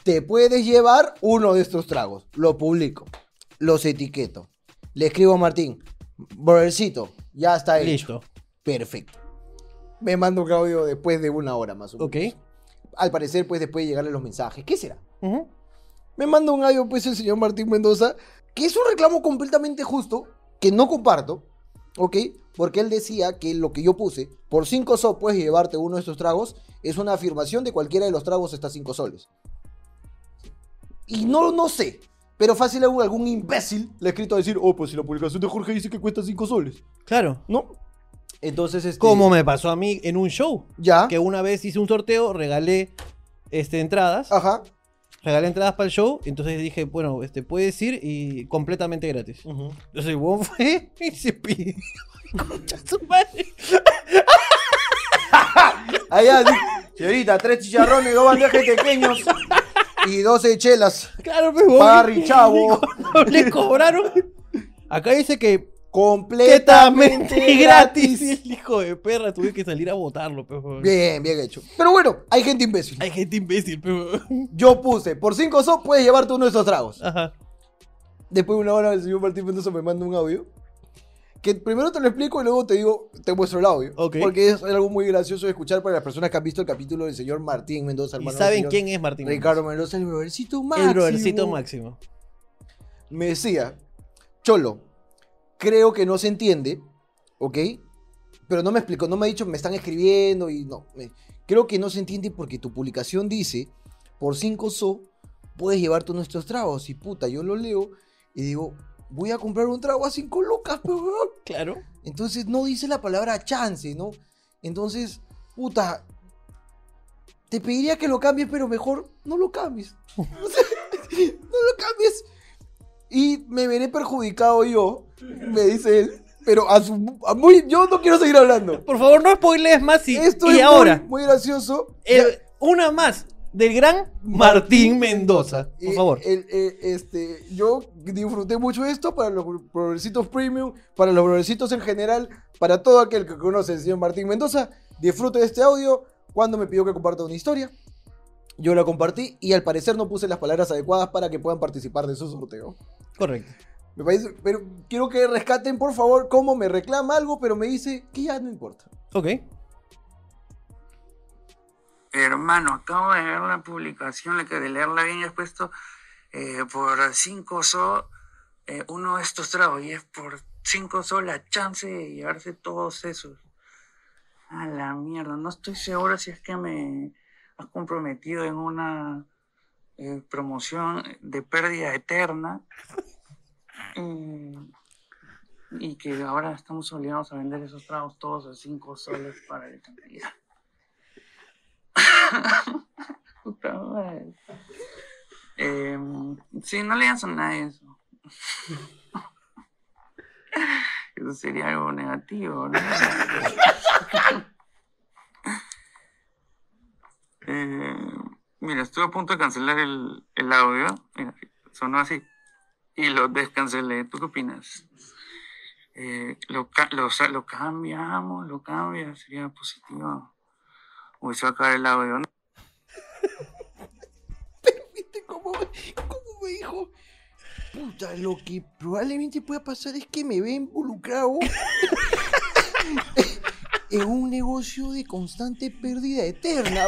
te puedes llevar uno de estos tragos. Lo publico. Los etiqueto. Le escribo a Martín. Brothercito, ya está hecho. Listo. Perfecto. Me manda un audio después de una hora más o menos. Ok. Al parecer, pues después de llegarle los mensajes. ¿Qué será? Me manda un audio, pues, el señor Martín Mendoza, que es un reclamo completamente justo, que no comparto, ¿ok? Porque él decía que lo que yo puse, por 5 soles puedes llevarte uno de estos tragos, es una afirmación de cualquiera de los tragos está 5 soles. Y no, no sé, pero fácil algún, algún imbécil le ha escrito a decir, oh, pues si la publicación de Jorge dice que cuesta 5 soles, Claro. ¿no? Entonces, este... Como me pasó a mí en un show. Ya, Que una vez hice un sorteo, regalé este, entradas. ajá. Regalé entradas para el show. Entonces dije, bueno, este, puedes ir y completamente gratis. Entonces huevón fue *laughs* y se pidió. Concha su madre. *laughs* Allá, señorita, tres chicharrones, dos bandejas pequeños y 12 chelas. Claro, pues. Parry, chavo. Le cobraron. Acá dice que Completamente gratis. el hijo de perra tuve que salir a votarlo, pues, huevón. Bien, bien hecho. Pero bueno, hay gente imbécil. Hay gente imbécil, pues, huevón. Yo puse, por 5 so puedes llevarte uno de estos tragos. Ajá. Después de una hora el señor Martín Mendoza me manda un audio. Que primero te lo explico y luego te digo, te muestro el audio. Porque es algo muy gracioso de escuchar para las personas que han visto el capítulo del señor Martín Mendoza, ¿Y saben señor quién es Martín? Ricardo Mendoza, el brodercito máximo. El brodercito máximo. Me decía, Cholo, creo que no se entiende, ¿ok? Pero no me explicó, no me ha dicho, me están escribiendo y no. me- creo que no se entiende porque tu publicación dice, por 5 so, puedes llevarte nuestros tragos. Y puta, yo lo leo y digo, voy a comprar un trago a 5 lucas, pe, weón. Claro. Entonces no dice la palabra chance, ¿no? Entonces, puta, te pediría que lo cambies, pero mejor no lo cambies. *laughs* No lo cambies. Y me veré perjudicado yo, me dice él. Pero a su, a muy, yo no quiero seguir hablando. Por favor, no spoilees más y, Esto y es ahora. Muy, muy gracioso. eh, una más del gran Martín Mendoza. Por favor. el- este, yo disfruté mucho esto para los progresitos premium, para los progresitos en general, para todo aquel que conoce al señor Martín Mendoza. Disfrute de este audio cuando me pidió que comparta una historia. Yo la compartí y al parecer no puse las palabras adecuadas para que puedan participar de su sorteo. Correcto. Me parece, pero quiero que rescaten por favor cómo me reclama algo, pero me dice que ya no importa. Ok. Hermano, acabo de ver la publicación, la que de leerla bien has puesto eh, por 5 so eh, uno de estos tragos y es por 5 so la chance de llevarse todos esos. A la mierda, no estoy seguro si es que me has comprometido en una eh, promoción de pérdida eterna *laughs* y que ahora estamos obligados a vender esos tragos todos a 5 soles para la eternidad. *laughs* Eh, sí, no le digas a nadie eso. *laughs* Eso sería algo negativo, ¿no? *laughs* Eh, mira, estuve a punto de cancelar el, el audio. Mira, sonó así. Y lo descancelé. ¿Tú qué opinas? Eh, lo, lo, lo cambiamos, lo cambia, sería positivo. Uy, se va a acabar el audio. ¿no? *laughs* ¿Viste cómo, me dijo? Puta, lo que probablemente pueda pasar es que me ve involucrado *laughs* en un negocio de constante pérdida eterna.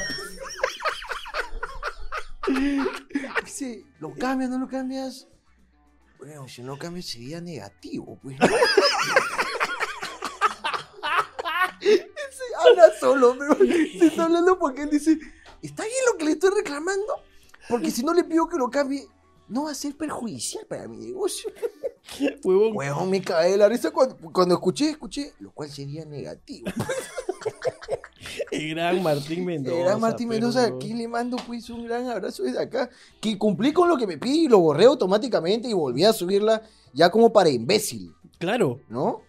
*laughs* Dice, ¿lo cambias, no lo cambias? Bueno, si no cambias sería negativo, pues. Habla solo, pero se está hablando porque él dice, ¿está bien lo que le estoy reclamando? Porque si no le pido que lo cambie, no va a ser perjudicial para mi negocio. *laughs* Huevón. Huevón, me cae de la risa cuando, cuando escuché, escuché, lo cual sería negativo. *laughs* El gran Martín Mendoza. Era Martín pero- Mendoza, aquí le mando pues un gran abrazo desde acá. Que cumplí con lo que me pide y lo borré automáticamente y volví a subirla ya como para imbécil, Claro. ¿no?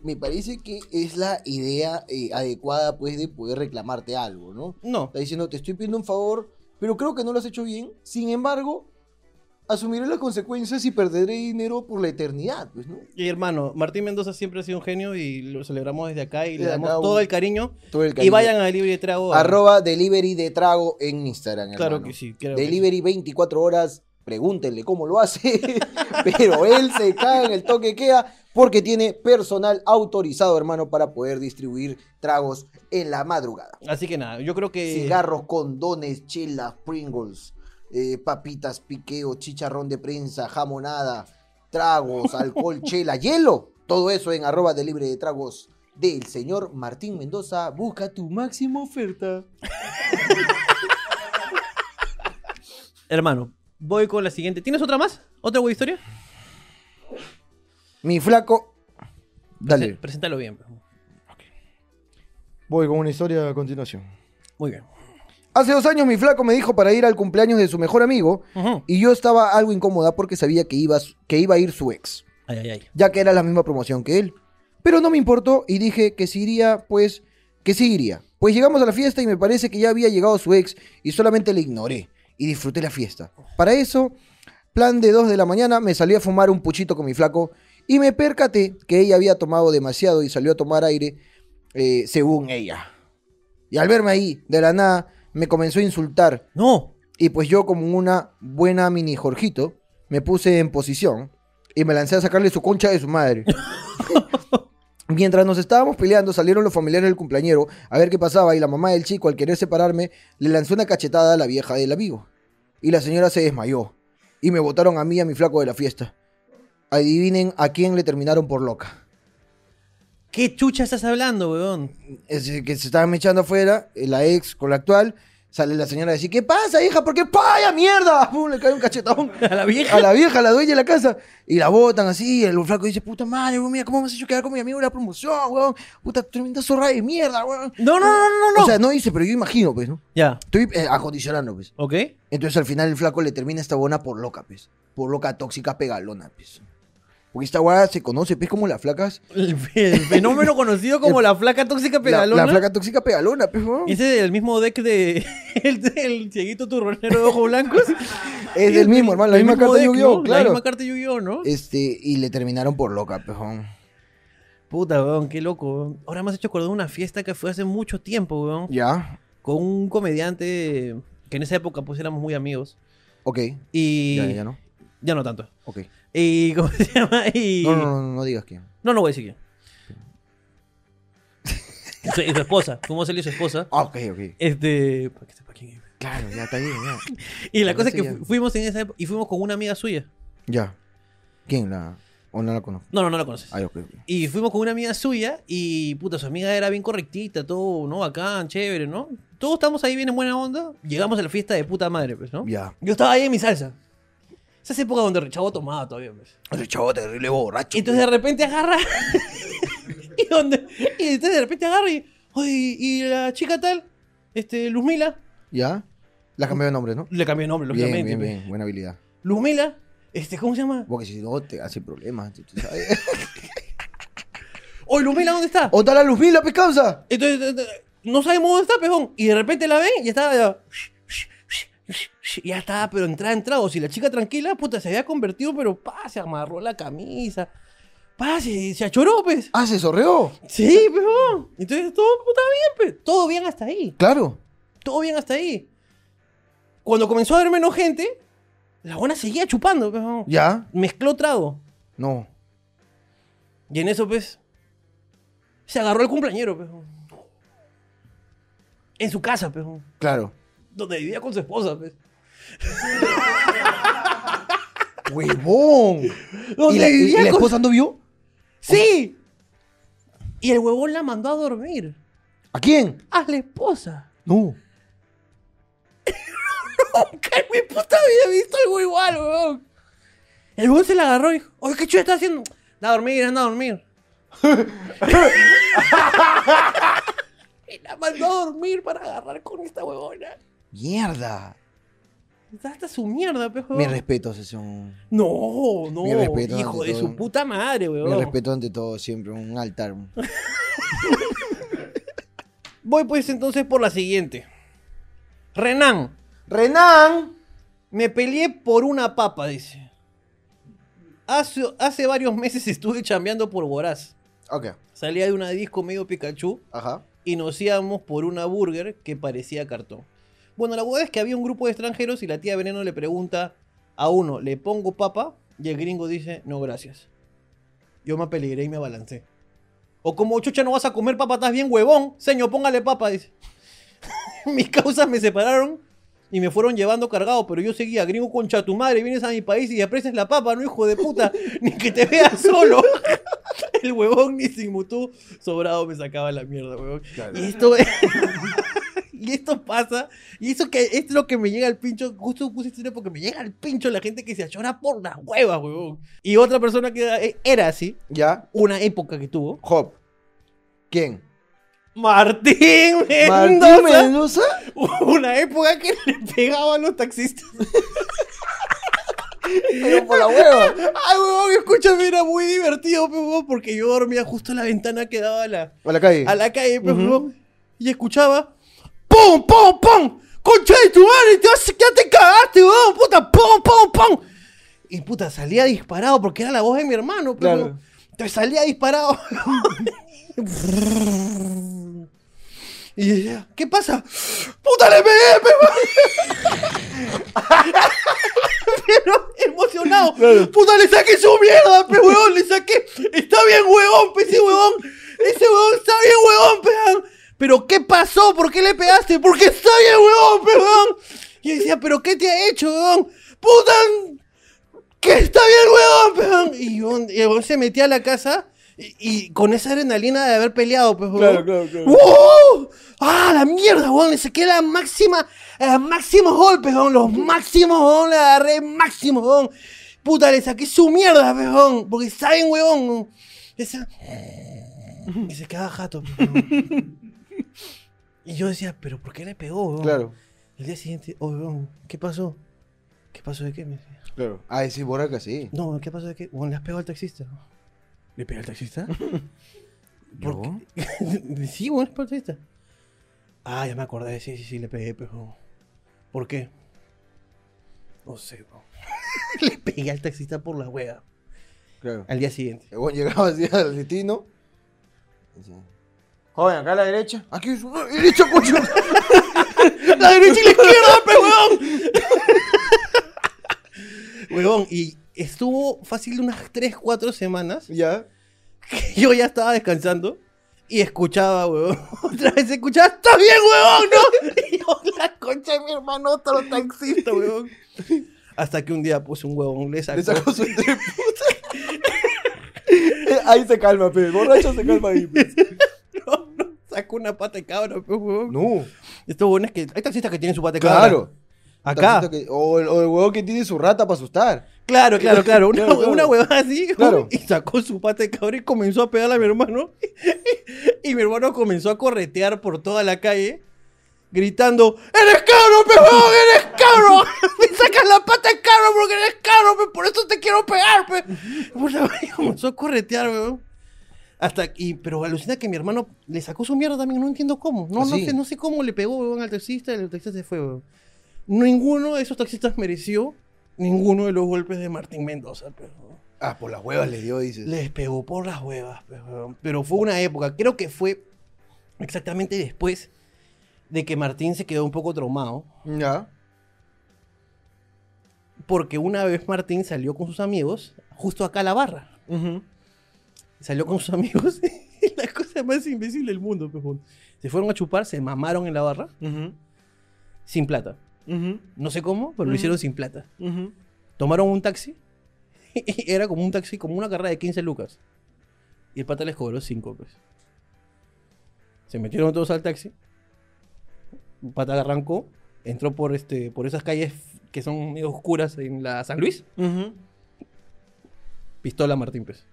Me parece que es la idea eh, adecuada pues de poder reclamarte algo, ¿no? No. Está diciendo, te estoy pidiendo un favor, pero creo que no lo has hecho bien. Sin embargo, asumiré las consecuencias y perderé dinero por la eternidad, pues, ¿no? Y hermano, Martín Mendoza siempre ha sido un genio y lo celebramos desde acá y le damos acá, todo el cariño. Todo el Y cariño. vayan a Libre de Trago. Arroba delivery de trago en Instagram. Claro hermano. que sí. claro que sí. Delivery 24 horas, pregúntenle cómo lo hace, *laughs* pero él se cae en el toque que queda porque tiene personal autorizado, hermano, para poder distribuir tragos en la madrugada. Así que nada, yo creo que. Cigarros, condones, chelas, Pringles, eh, papitas, piqueo, chicharrón de prensa, jamonada, tragos, *laughs* alcohol, chela, hielo. Todo eso en arroba de libre de tragos del señor Martín Mendoza. Busca tu máxima oferta. *laughs* Hermano, voy con la siguiente. ¿Tienes otra más? ¿Otra web historia? Mi flaco. Dale, Preséntalo bien. pues. voy con una historia a continuación. Muy bien. Hace dos años mi flaco me dijo para ir al cumpleaños de su mejor amigo Ujú. y yo estaba algo incómoda porque sabía que iba, que iba a ir su ex. Ay, ay, ay. ya que era la misma promoción que él. Pero no me importó y dije que si iría, pues, que sí iría. Pues llegamos a la fiesta y me parece que ya había llegado su ex y solamente le ignoré y disfruté la fiesta. Para eso, plan de 2 de la mañana, me salí a fumar un puchito con mi flaco y me percaté que ella había tomado demasiado y salió a tomar aire, eh, según ella. Y al verme ahí, de la nada, me comenzó a insultar No. y pues yo, como una buena mini Jorgito, me puse en posición y me lancé a sacarle su concha de su madre. *laughs* Mientras nos estábamos peleando, salieron los familiares del cumpleañero a ver qué pasaba y la mamá del chico, al querer separarme, le lanzó una cachetada a la vieja del amigo. Y la señora se desmayó. Y me botaron a mí y a mi flaco de la fiesta. Adivinen a quién le terminaron por loca. ¿Qué chucha estás hablando, weón? Es que se estaban echando afuera, eh, la ex con la actual, Sale la señora a decir, ¿qué pasa, hija? ¿Por qué paya mierda? *laughs* Pum, le cae un cachetón. *laughs* A la vieja. A la vieja, a la dueña de la casa. Y la botan así. Y el flaco dice, puta madre, weón, mira, ¿cómo me has hecho quedar con mi amigo en la promoción, weón? Puta, tremenda zorra de mierda, weón. No, no, no, no, no. O sea, no dice, pero yo imagino, pues, ¿no? ya. Estoy eh, acondicionando, pues. ¿Ok? Entonces al final el flaco le termina esta buena por loca, pues. Por loca tóxica pegalona, pues. Porque esta weá se conoce, pues, como las flacas. El, el fenómeno conocido como la flaca tóxica pegalona. la flaca tóxica pegalona, pues. Ese es el mismo deck de. *laughs* El, del cieguito turronero de ojos blancos. *laughs* Es del mismo, hermano, la El misma mismo carta Yu-Gi-Oh, ¿no? claro. La misma carta Yu-Gi-Oh, ¿no? Este, y le terminaron por loca, pues, weón. Puta, weón, qué loco, weón. Ahora me has hecho acordar de una fiesta que fue hace mucho tiempo, weón. Ya, Con un comediante que en esa época pues éramos muy amigos. ok. Y. Ya, ya no. Ya no tanto. Ok. Y. *laughs* ¿Cómo se llama? Y. No, no, no, no digas quién. No, no voy a decir quién. Y su, y su esposa. ¿Cómo salió su esposa? Ah, ok, ok. Este. Para sepa quién es. Claro, ya está bien, ya. Y la cosa es que ya. fuimos en esa época y fuimos con una amiga suya. Ya. ¿Quién la.? ¿O no la conozco? No, no, no la conoces. Ay, ok, ok. Y fuimos con una amiga suya y puta, su amiga era bien correctita, todo, ¿no? Bacán, chévere, ¿no? Todos estamos ahí bien en buena onda. Llegamos a la fiesta de puta madre, pues, ¿no? Ya. Yo estaba ahí en mi salsa. Esa es época donde Richavo tomaba todavía, pues. Ese chavo terrible borracho. Y entonces de repente agarra. *laughs* y, donde, y entonces de repente agarra y. Oye, y la chica tal, este, Luzmila. ¿Ya? La cambió de nombre, ¿no? Le cambié el nombre, Bien, lógicamente. bien, pues. bien. Buena habilidad. Luzmila, este, ¿cómo se llama? Porque si no te hace problemas, tú- sabes. *laughs* Oye, Luzmila, ¿dónde está? ¿O está la luz mila, pescausa? Entonces, eh, eh, no sabemos dónde está, pejón. Y de repente la ven y estaba ya. Ya estaba, pero entrada en tragos. Y la chica tranquila, puta, se había convertido, pero pa, se amarró la camisa. Pa, se, se achoró, pues. Ah, se sorreó. Sí, pejón. Entonces todo puta bien, pues. Todo bien hasta ahí. Claro. Todo bien hasta ahí. Cuando comenzó a haber menos gente, la buena seguía chupando, pejón. ¿Ya? Mezcló trago. No. Y en eso, pues, se agarró el cumpleañero, pejón. En su casa, pejón. Claro. Donde vivía con su esposa, pues. ¡Huevón! *laughs* ¿Y la, y- la esposa no vio? ¡Sí! Y el huevón la mandó a dormir. ¿A quién? A la esposa. No. *laughs* Nunca en mi puta vida he visto algo igual, huevón. El huevón se la agarró y dijo, oye, ¿qué chulo está haciendo? Anda a dormir, anda a dormir. *laughs* y la mandó a dormir para agarrar con esta huevona. Mierda. Hasta su mierda, pe, huevón. Mi respeto, sesión. No, no. Mi respeto hijo de todo. su puta madre, Mi weón. respeto ante todo, siempre. Un altar. *laughs* Voy pues entonces por la siguiente. Renan, Renan. me peleé por una papa, dice. Hace, hace varios meses estuve chambeando por Boraz. Ok. Salía de una disco medio Pikachu Ajá. y nos íbamos por una burger que parecía cartón. Bueno, la verdad es que había un grupo de extranjeros y la tía Veneno le pregunta a uno, ¿le pongo papa? Y el gringo dice, no, gracias. Yo me apeligré y me abalancé. O como chucha no vas a comer papa, estás bien huevón. Señor, póngale papa, dice. *laughs* Mis causas me separaron y me fueron llevando cargado, pero yo seguía, gringo concha tu madre, vienes a mi país y aprecias la papa, no hijo de puta, *laughs* ni que te veas solo. *laughs* El huevón ni sin mutú sobrado me sacaba la mierda, huevón. Y esto Y esto pasa, y eso que esto es lo que me llega al pincho, justo puse esta historia porque me llega al pincho la gente que se achora por las huevas, huevón. Y otra persona que era, así, Ya. una época que tuvo, Hop. ¿Quién? Martín Martín Mendoza. Mendoza. *laughs* Una época que le pegaba a los taxistas. Pero por la hueva. Ay, huevón, escúchame, era muy divertido, huevón, porque yo dormía justo en la ventana que daba a la, A la calle. a la calle, huevón, y escuchaba ¡Pum, pum, pum! ¡Concha de tu madre! ¡Te vas, ya te cagaste, huevón! ¡Puta! ¡Pum, pum, pum! Y puta, salía disparado porque era la voz de mi hermano, pe, Claro. huevón. Entonces salía disparado. y decía, ¿qué pasa? ¡Puta, le pegué, pe, pero emocionado. Puta, le saqué su mierda, pe huevón, le saqué. Está bien, huevón, pe, ese huevón. Ese huevón está bien, huevón, pe. Pero, ¿qué pasó? ¿Por qué le pegaste? Porque está bien, huevón, pe, huevón. Y decía, ¿pero qué te ha hecho, huevón? Puta, que está bien, huevón, pe. huevón. Y, el huevón se metía a la casa Y, y con esa adrenalina de haber peleado, pues, Claro, claro, claro. ¡Wow! ¡Ah, la mierda, weón! Le saqué la máxima, los máximos golpes, weón. Los máximos, weón. Le agarré máximos, weón. Puta, le saqué su mierda, pues, weón. Porque saben, weón. Esa... *laughs* Y se quedaba jato, pues, weón. Y yo decía, ¿pero por qué le pegó, weón? Claro, El día siguiente, oh, weón, ¿qué pasó? ¿Qué pasó de qué? Me decía. claro. Ah, ese Borraca sí. No, ¿qué pasó de qué? Weón, le has pegado al taxista. ¿Le pegué al taxista? ¿Por *laughs* ¿Yo? qué? *laughs* sí, weón, es por el taxista. Ah, ya me acordé, sí, sí, sí, le pegué, pero. ¿Por qué? No sé, weón. *laughs* le pegué al taxista por la wea. Claro. Al día siguiente. Weón llegaba así al destino. Decía, Joven, acá a la derecha. Aquí es una derecha, coño. *laughs* ¡La derecha y la izquierda, pe, weón! Weón, *laughs* y estuvo fácil unas 3, 4 semanas ya. que *laughs* yo ya estaba descansando y escuchaba, weón. Otra vez escuchaba, ¡Está bien, weón! ¿no? Y yo, la concha de mi hermano, otro taxista, weón. Hasta que un día puse un huevón, le sacó. Le sacó su puta. Ahí se calma, pe. Borracho se calma ahí, pe. Sacó una pata de cabra, pe, weón. No. Estos huevones que. Hay taxistas que tienen su pata de cabra. Claro. Acá. Taxista que- o, el, o el huevón que tiene su rata para asustar. Claro, claro, claro. Una, Claro, claro. una huevada así. Claro. Y sacó su pata de cabra y comenzó a pegarle a mi hermano. *laughs* Y mi hermano comenzó a corretear por toda la calle. Gritando, ¡Eres cabro, pejón! ¡Eres cabro! *laughs* ¡Me sacas la pata de cabro porque eres cabro, pe! ¡Por eso te quiero pegar, pe! *laughs* Puta, comenzó a corretear, weón. Hasta, y, pero alucina que mi hermano le sacó su mierda también, no entiendo cómo. No, ¿Ah, no, sí? sé, no sé cómo le pegó, weón, al taxista el taxista se fue, weón. Ninguno de esos taxistas mereció ninguno de los golpes de Martín Mendoza, pero Ah, por las huevas le dio, dices. les pegó por las huevas, pe, weón. pero fue una época, creo que fue exactamente después de que Martín se quedó un poco traumado, Ya. porque una vez Martín salió con sus amigos justo acá a la barra. Ujú. Salió con sus amigos *laughs* la cosa más imbécil del mundo, weón. Se fueron a chupar, se mamaron en la barra sin plata. No sé cómo, pero lo hicieron sin plata. Tomaron un taxi. *laughs* Y era como un taxi, como una carrera de 15 lucas. Y el pata les cobró 5, pues. Se metieron todos al taxi. El pata arrancó. Entró por, este, por esas calles que son medio oscuras en la San Luis. Pistola Martín, pues.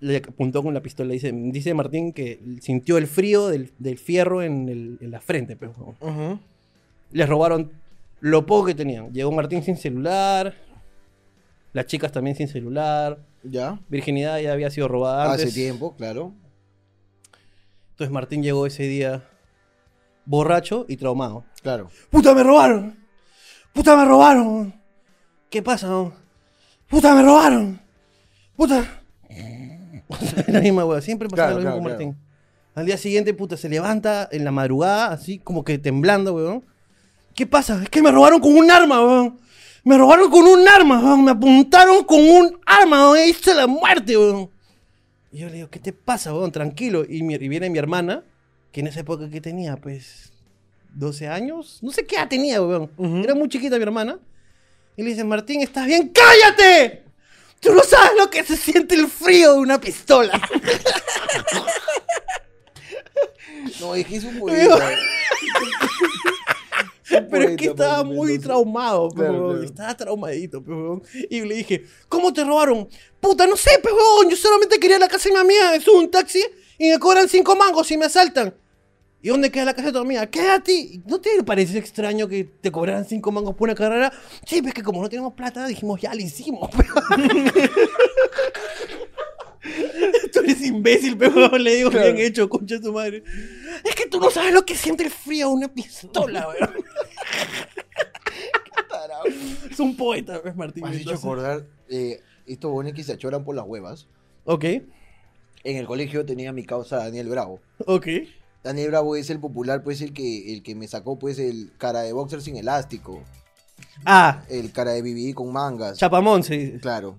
Le apuntó con la pistola. Dice, dice Martín que sintió el frío del, del fierro en, el- en la frente, pues. weón. Ujú. Les robaron lo poco que tenían. Llegó Martín sin celular. Las chicas también sin celular. Ya. Virginidad ya había sido robada antes. Hace tiempo, claro. Entonces Martín llegó ese día borracho y traumado. Claro. ¡Puta, me robaron! ¡Puta, me robaron! ¿Qué pasa? no? ¡Puta, me robaron! ¡Puta! *laughs* la misma wea. Siempre pasa Claro, lo mismo claro, con. Martín. Al día siguiente, puta, se levanta en la madrugada, así como que temblando, weón. ¿Qué pasa? Es que me robaron con un arma, weón. Me robaron con un arma, weón. Me apuntaron con un arma, weón. Hice la muerte, weón. Y yo le digo, ¿qué te pasa, weón? Tranquilo. Y, mi- y viene mi hermana, que en esa época que tenía, pues, 12 años. No sé qué edad tenía, weón. Era muy chiquita mi hermana. Y le dice, Martín, ¿estás bien? ¡Cállate! Tú no sabes lo que se siente el frío de una pistola. No, es que es un poeta. Pero es que estaba muy traumado, pe, Claro. Estaba traumadito, pe, weón. Y le dije, ¿cómo te robaron? Puta, no sé, pe, weón. Yo solamente quería la casa de mi amiga. Es un taxi y me cobran cinco mangos y me asaltan. ¿Y dónde queda la casa de tu amiga? Quédate. ¿No te parece extraño que te cobraran cinco mangos por una carrera? Sí, pues que como no tenemos plata, dijimos, ya lo hicimos. *laughs* Tú eres imbécil, pe, weón. Le digo, Claro. bien hecho, concha de tu madre. Es que tú no sabes lo que siente el frío de una pistola, weón. *laughs* Es un poeta, es Martín. Me has hecho acordar eh, estos bones que se achoran por las huevas. Ok, En el colegio tenía mi causa Daniel Bravo. ok. Daniel Bravo es el popular, pues el que, el que me sacó pues el cara de boxer sin elástico. Ah, El cara de BBD con mangas. Chapamón, sí. Claro.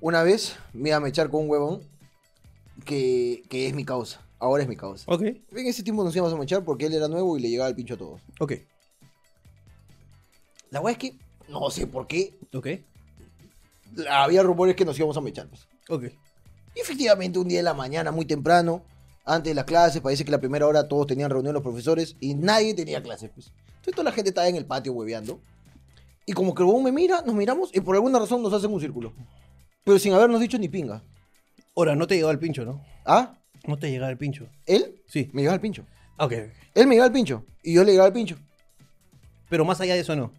Una vez me iba a mechar con un huevón que, que es mi causa. Ahora es mi causa. Ok, En ese tiempo nos íbamos a mechar porque él era nuevo y le llegaba el pincho a todos. ok, La weá es que, no sé por qué, ok, había rumores que nos íbamos a mechar. pues. Ok. Y efectivamente, un día de la mañana, muy temprano, antes de las clases, parece que la primera hora todos tenían reunión los profesores y nadie tenía clases. Pues. Entonces toda la gente estaba en el patio hueveando. Y como que el huevón me mira, nos miramos y por alguna razón nos hacen un círculo. Pero sin habernos dicho ni pinga. Ahora, no te llegaba el pincho, ¿no? ¿Ah? No te llegaba el pincho. ¿Él? Sí. Me llegaba el pincho. Ok. Él me llegaba el pincho y yo le llegaba el pincho. Pero más allá de eso, no.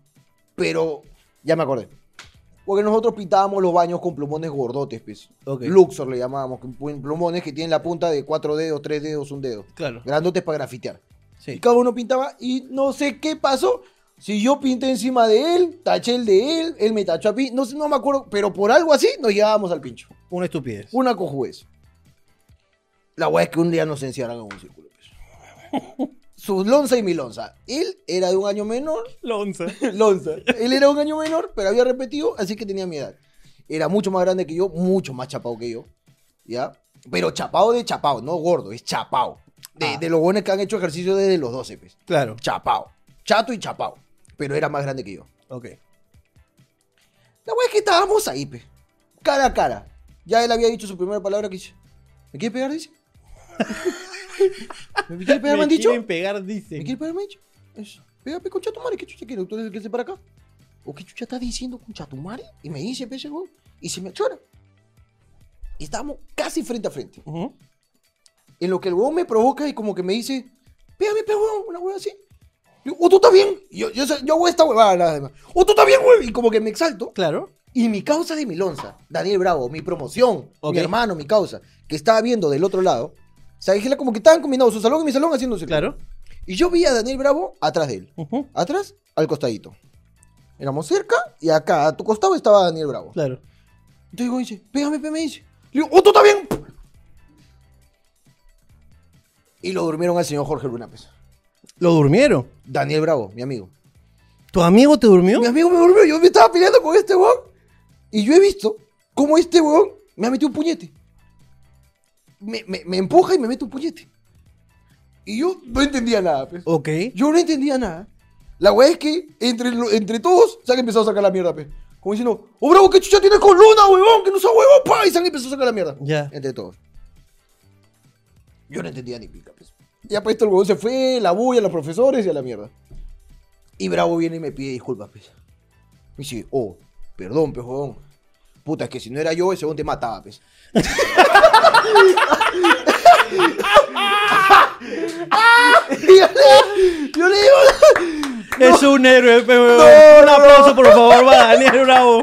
Pero ya me acordé. Porque nosotros pintábamos los baños con plumones gordotes, pues. Ok. Luxor le llamábamos, plumones que tienen la punta de cuatro dedos, tres dedos, un dedo. Claro. Grandotes para grafitear. Y Sí. cada uno pintaba y no sé qué pasó. Si yo pinté encima de él, taché el de él, él me tachó a mí, no sé, no me acuerdo, pero por algo así nos llevábamos al pincho. Una estupidez. Una cojudez. La weá es que un día nos encierran en un círculo. pues. *laughs* Su lonza y mi lonza. Él era de un año menor, Lonza. *laughs* lonza. Él era un año menor, pero había repetido, así que tenía mi edad. Era mucho más grande que yo, mucho más chapado que yo. ¿Ya? Pero chapado de chapado, no gordo, es chapado. De, Ah. de los buenos que han hecho ejercicio desde los 12, pues. Claro. Chapao. Chato y chapao. Pero era más grande que yo. Ok. La wea es que estábamos ahí, pe. Cara a cara. Ya él había dicho su primera palabra que dice. ¿Me quiere pegar? Dice. ¿Me quiere pegar? Me han dicho. quieren pegar, dice. ¿Me quiere pegar? Me han dicho. Eso. Pégame con chatumare. ¿Qué chucha quiere? ¿Tú eres el que esté para acá? ¿O qué chucha está diciendo con chatumare? Y me dice, pe, ese weón. Y se me achora. Y estábamos casi frente a frente. Ujú. En lo que el huevón me provoca y como que me dice, pégame, huevón", una hueva así. Digo, o tú estás bien. Yo, yo, yo hago esta huevada nada más. O tú estás bien, huevón. Y como que me exalto. Claro. Y mi causa de mi lonza, Daniel Bravo, mi promoción, Ok. mi hermano, mi causa, que estaba viendo del otro lado. O sea, dije como que estaban combinados su salón y mi salón haciéndose. Claro. Y yo vi a Daniel Bravo atrás de él. Atrás, al costadito. Éramos cerca y acá, a tu costado, estaba Daniel Bravo. Claro. Entonces digo, dice, pégame, pégame, dice. Le digo, ¡oh, tú estás bien! Y lo durmieron al señor Jorge Luna, pues. ¿Lo durmieron? Daniel Bravo, mi amigo. ¿Tu amigo te durmió? Mi amigo me durmió, yo me estaba peleando con este weón. Y yo he visto cómo este weón me ha metido un puñete. Me, me- me empuja y me mete un puñete. Y yo no entendía nada, pues. Ok. Yo no entendía nada. La weá es que entre, entre todos se han empezado a sacar la mierda, pues. Como diciendo, oh bravo, ¿qué chucha tienes con Luna, huevón? Que no sea huevón, pa. Y se han empezado a sacar la mierda. Ya. Entre todos. Yo no entendía ni pica, pues. Ya pues esto el huevón se fue, la bulla, a los profesores y a la mierda. Y Bravo viene y me pide disculpas, pues. Me dice, oh, perdón, pues, huevón. Puta, es que si no era yo, ese huevón te mataba, pues. *laughs* Y yo le, yo le digo, Es un héroe. No, Un no, aplauso, no. por favor, para Daniel Bravo.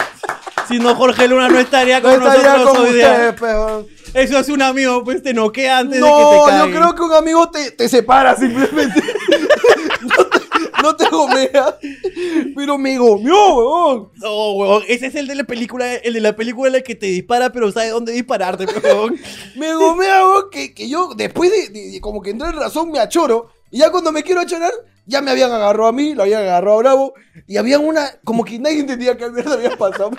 Si no, Jorge Luna no estaría no con estaría nosotros con hoy día. ustedes. Eso es un amigo, pues te noquea antes de que No, te yo cague. creo que un amigo te, te separa simplemente. *laughs* no, te, gomea. Pero me gomeó, huevón. No, huevón. Ese es el de la película, el de la película en la que te dispara, pero sabe dónde dispararte, huevón. *laughs* Me gomea, huevón, que, que yo después de, de- de como que entré en razón me achoro. Y ya cuando me quiero achorar, ya me habían agarrado a mí, lo habían agarrado a Bravo. Y había una, como que nadie entendía qué mierda había pasado.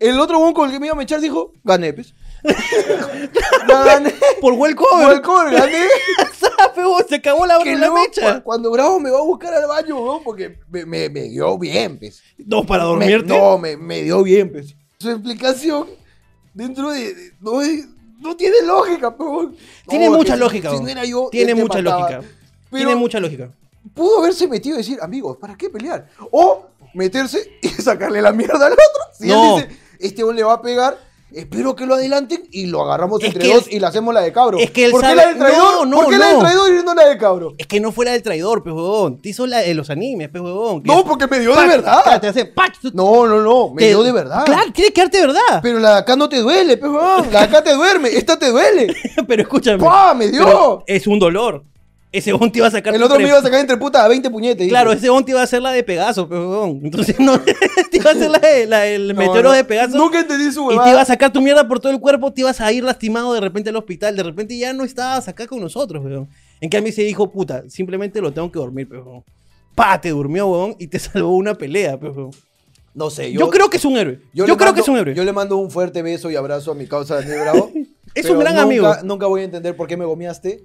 El otro huevón con el que me iba a echar dijo, gané, pues. *laughs* Gané. Por cover. el cover, gané. *laughs* Se acabó la, Que la luego, mecha. cu- cuando Bravo me va a buscar al baño, huevón, porque me, me, me dio bien, pues. No, para Me- dormirte. no, me, me dio bien, pues. Su explicación dentro de. de- no, es- no tiene lógica, pero. Tiene mucha lógica, Si era yo. Tiene él te mucha mataba. lógica. Pero Tiene mucha lógica. Pudo haberse metido y decir, amigos, ¿para qué pelear? O meterse *laughs* y sacarle la mierda al otro. Si No. él dice, este hombre le va a pegar. Espero que lo adelanten y lo agarramos Es entre dos y le hacemos la de cabro. es que él ¿Por qué sabe- la del traidor? No, no, ¿Por qué la del traidor y no la de cabro? Es que no fuera del traidor, pe, huevón. Te hizo la de los animes, pe, huevón. No, es- porque me dio de ¡Pac! verdad. Te hace ¡pac! No, no, no. Me Te- dio de verdad. Claro, tiene que darte de verdad. Pero la de acá no te duele, pues, weón. La de acá te duerme, esta te duele. *laughs* Pero escúchame. ¡Pah! ¡Me dio! Pero es un dolor. Ese te iba a sacar. El otro me iba a sacar entre putas a 20 puñetes. Claro, dice. ese te iba a hacer la de Pegaso, pe, huevón. Entonces no. *laughs* te iba a hacer la de, la del No, meteoro no, de Pegaso. Nunca entendí su Y te iba a huevada. sacar tu mierda por todo el cuerpo, te ibas a ir lastimado de repente al hospital, de repente ya no estabas acá con nosotros, weón. En cambio se dijo, puta, simplemente lo tengo que dormir, weón. Pa, te durmió, weón, y te *laughs* salvó una pelea, pe, weón. No sé, Yo, creo que es un héroe. Yo, creo mando- que es un héroe. Yo le mando un fuerte beso y abrazo a mi causa Daniel Bravo. *laughs* Es un gran nunca- amigo. Nunca voy a entender por qué me gomeaste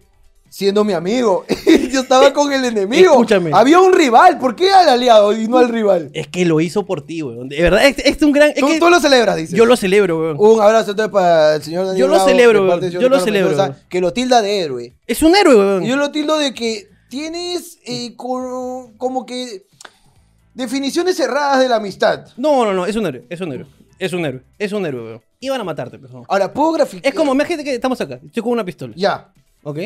siendo mi amigo. *laughs* y Yo estaba con el enemigo. Escúchame. Había un rival. ¿Por qué al aliado y no al rival? Es que lo hizo por ti, weón. De verdad, es, es un gran. es Tú, que tú lo celebras, dices. yo lo celebro, weón. Un abrazo entonces para el señor Daniel Yo lo celebro, del yo lo celebro. Mendoza, Que lo tilda de héroe. Es un héroe, weón. Yo lo tildo de que tienes eh, co- como que definiciones cerradas de la amistad. No, no, no, es un héroe, es un héroe. Es un héroe, es un héroe, weón. Iban a matarte, pero. Ahora, ¿puedo graficar? Es como, imagínate que estamos acá, estoy con una pistola. Ya, ¿Ok?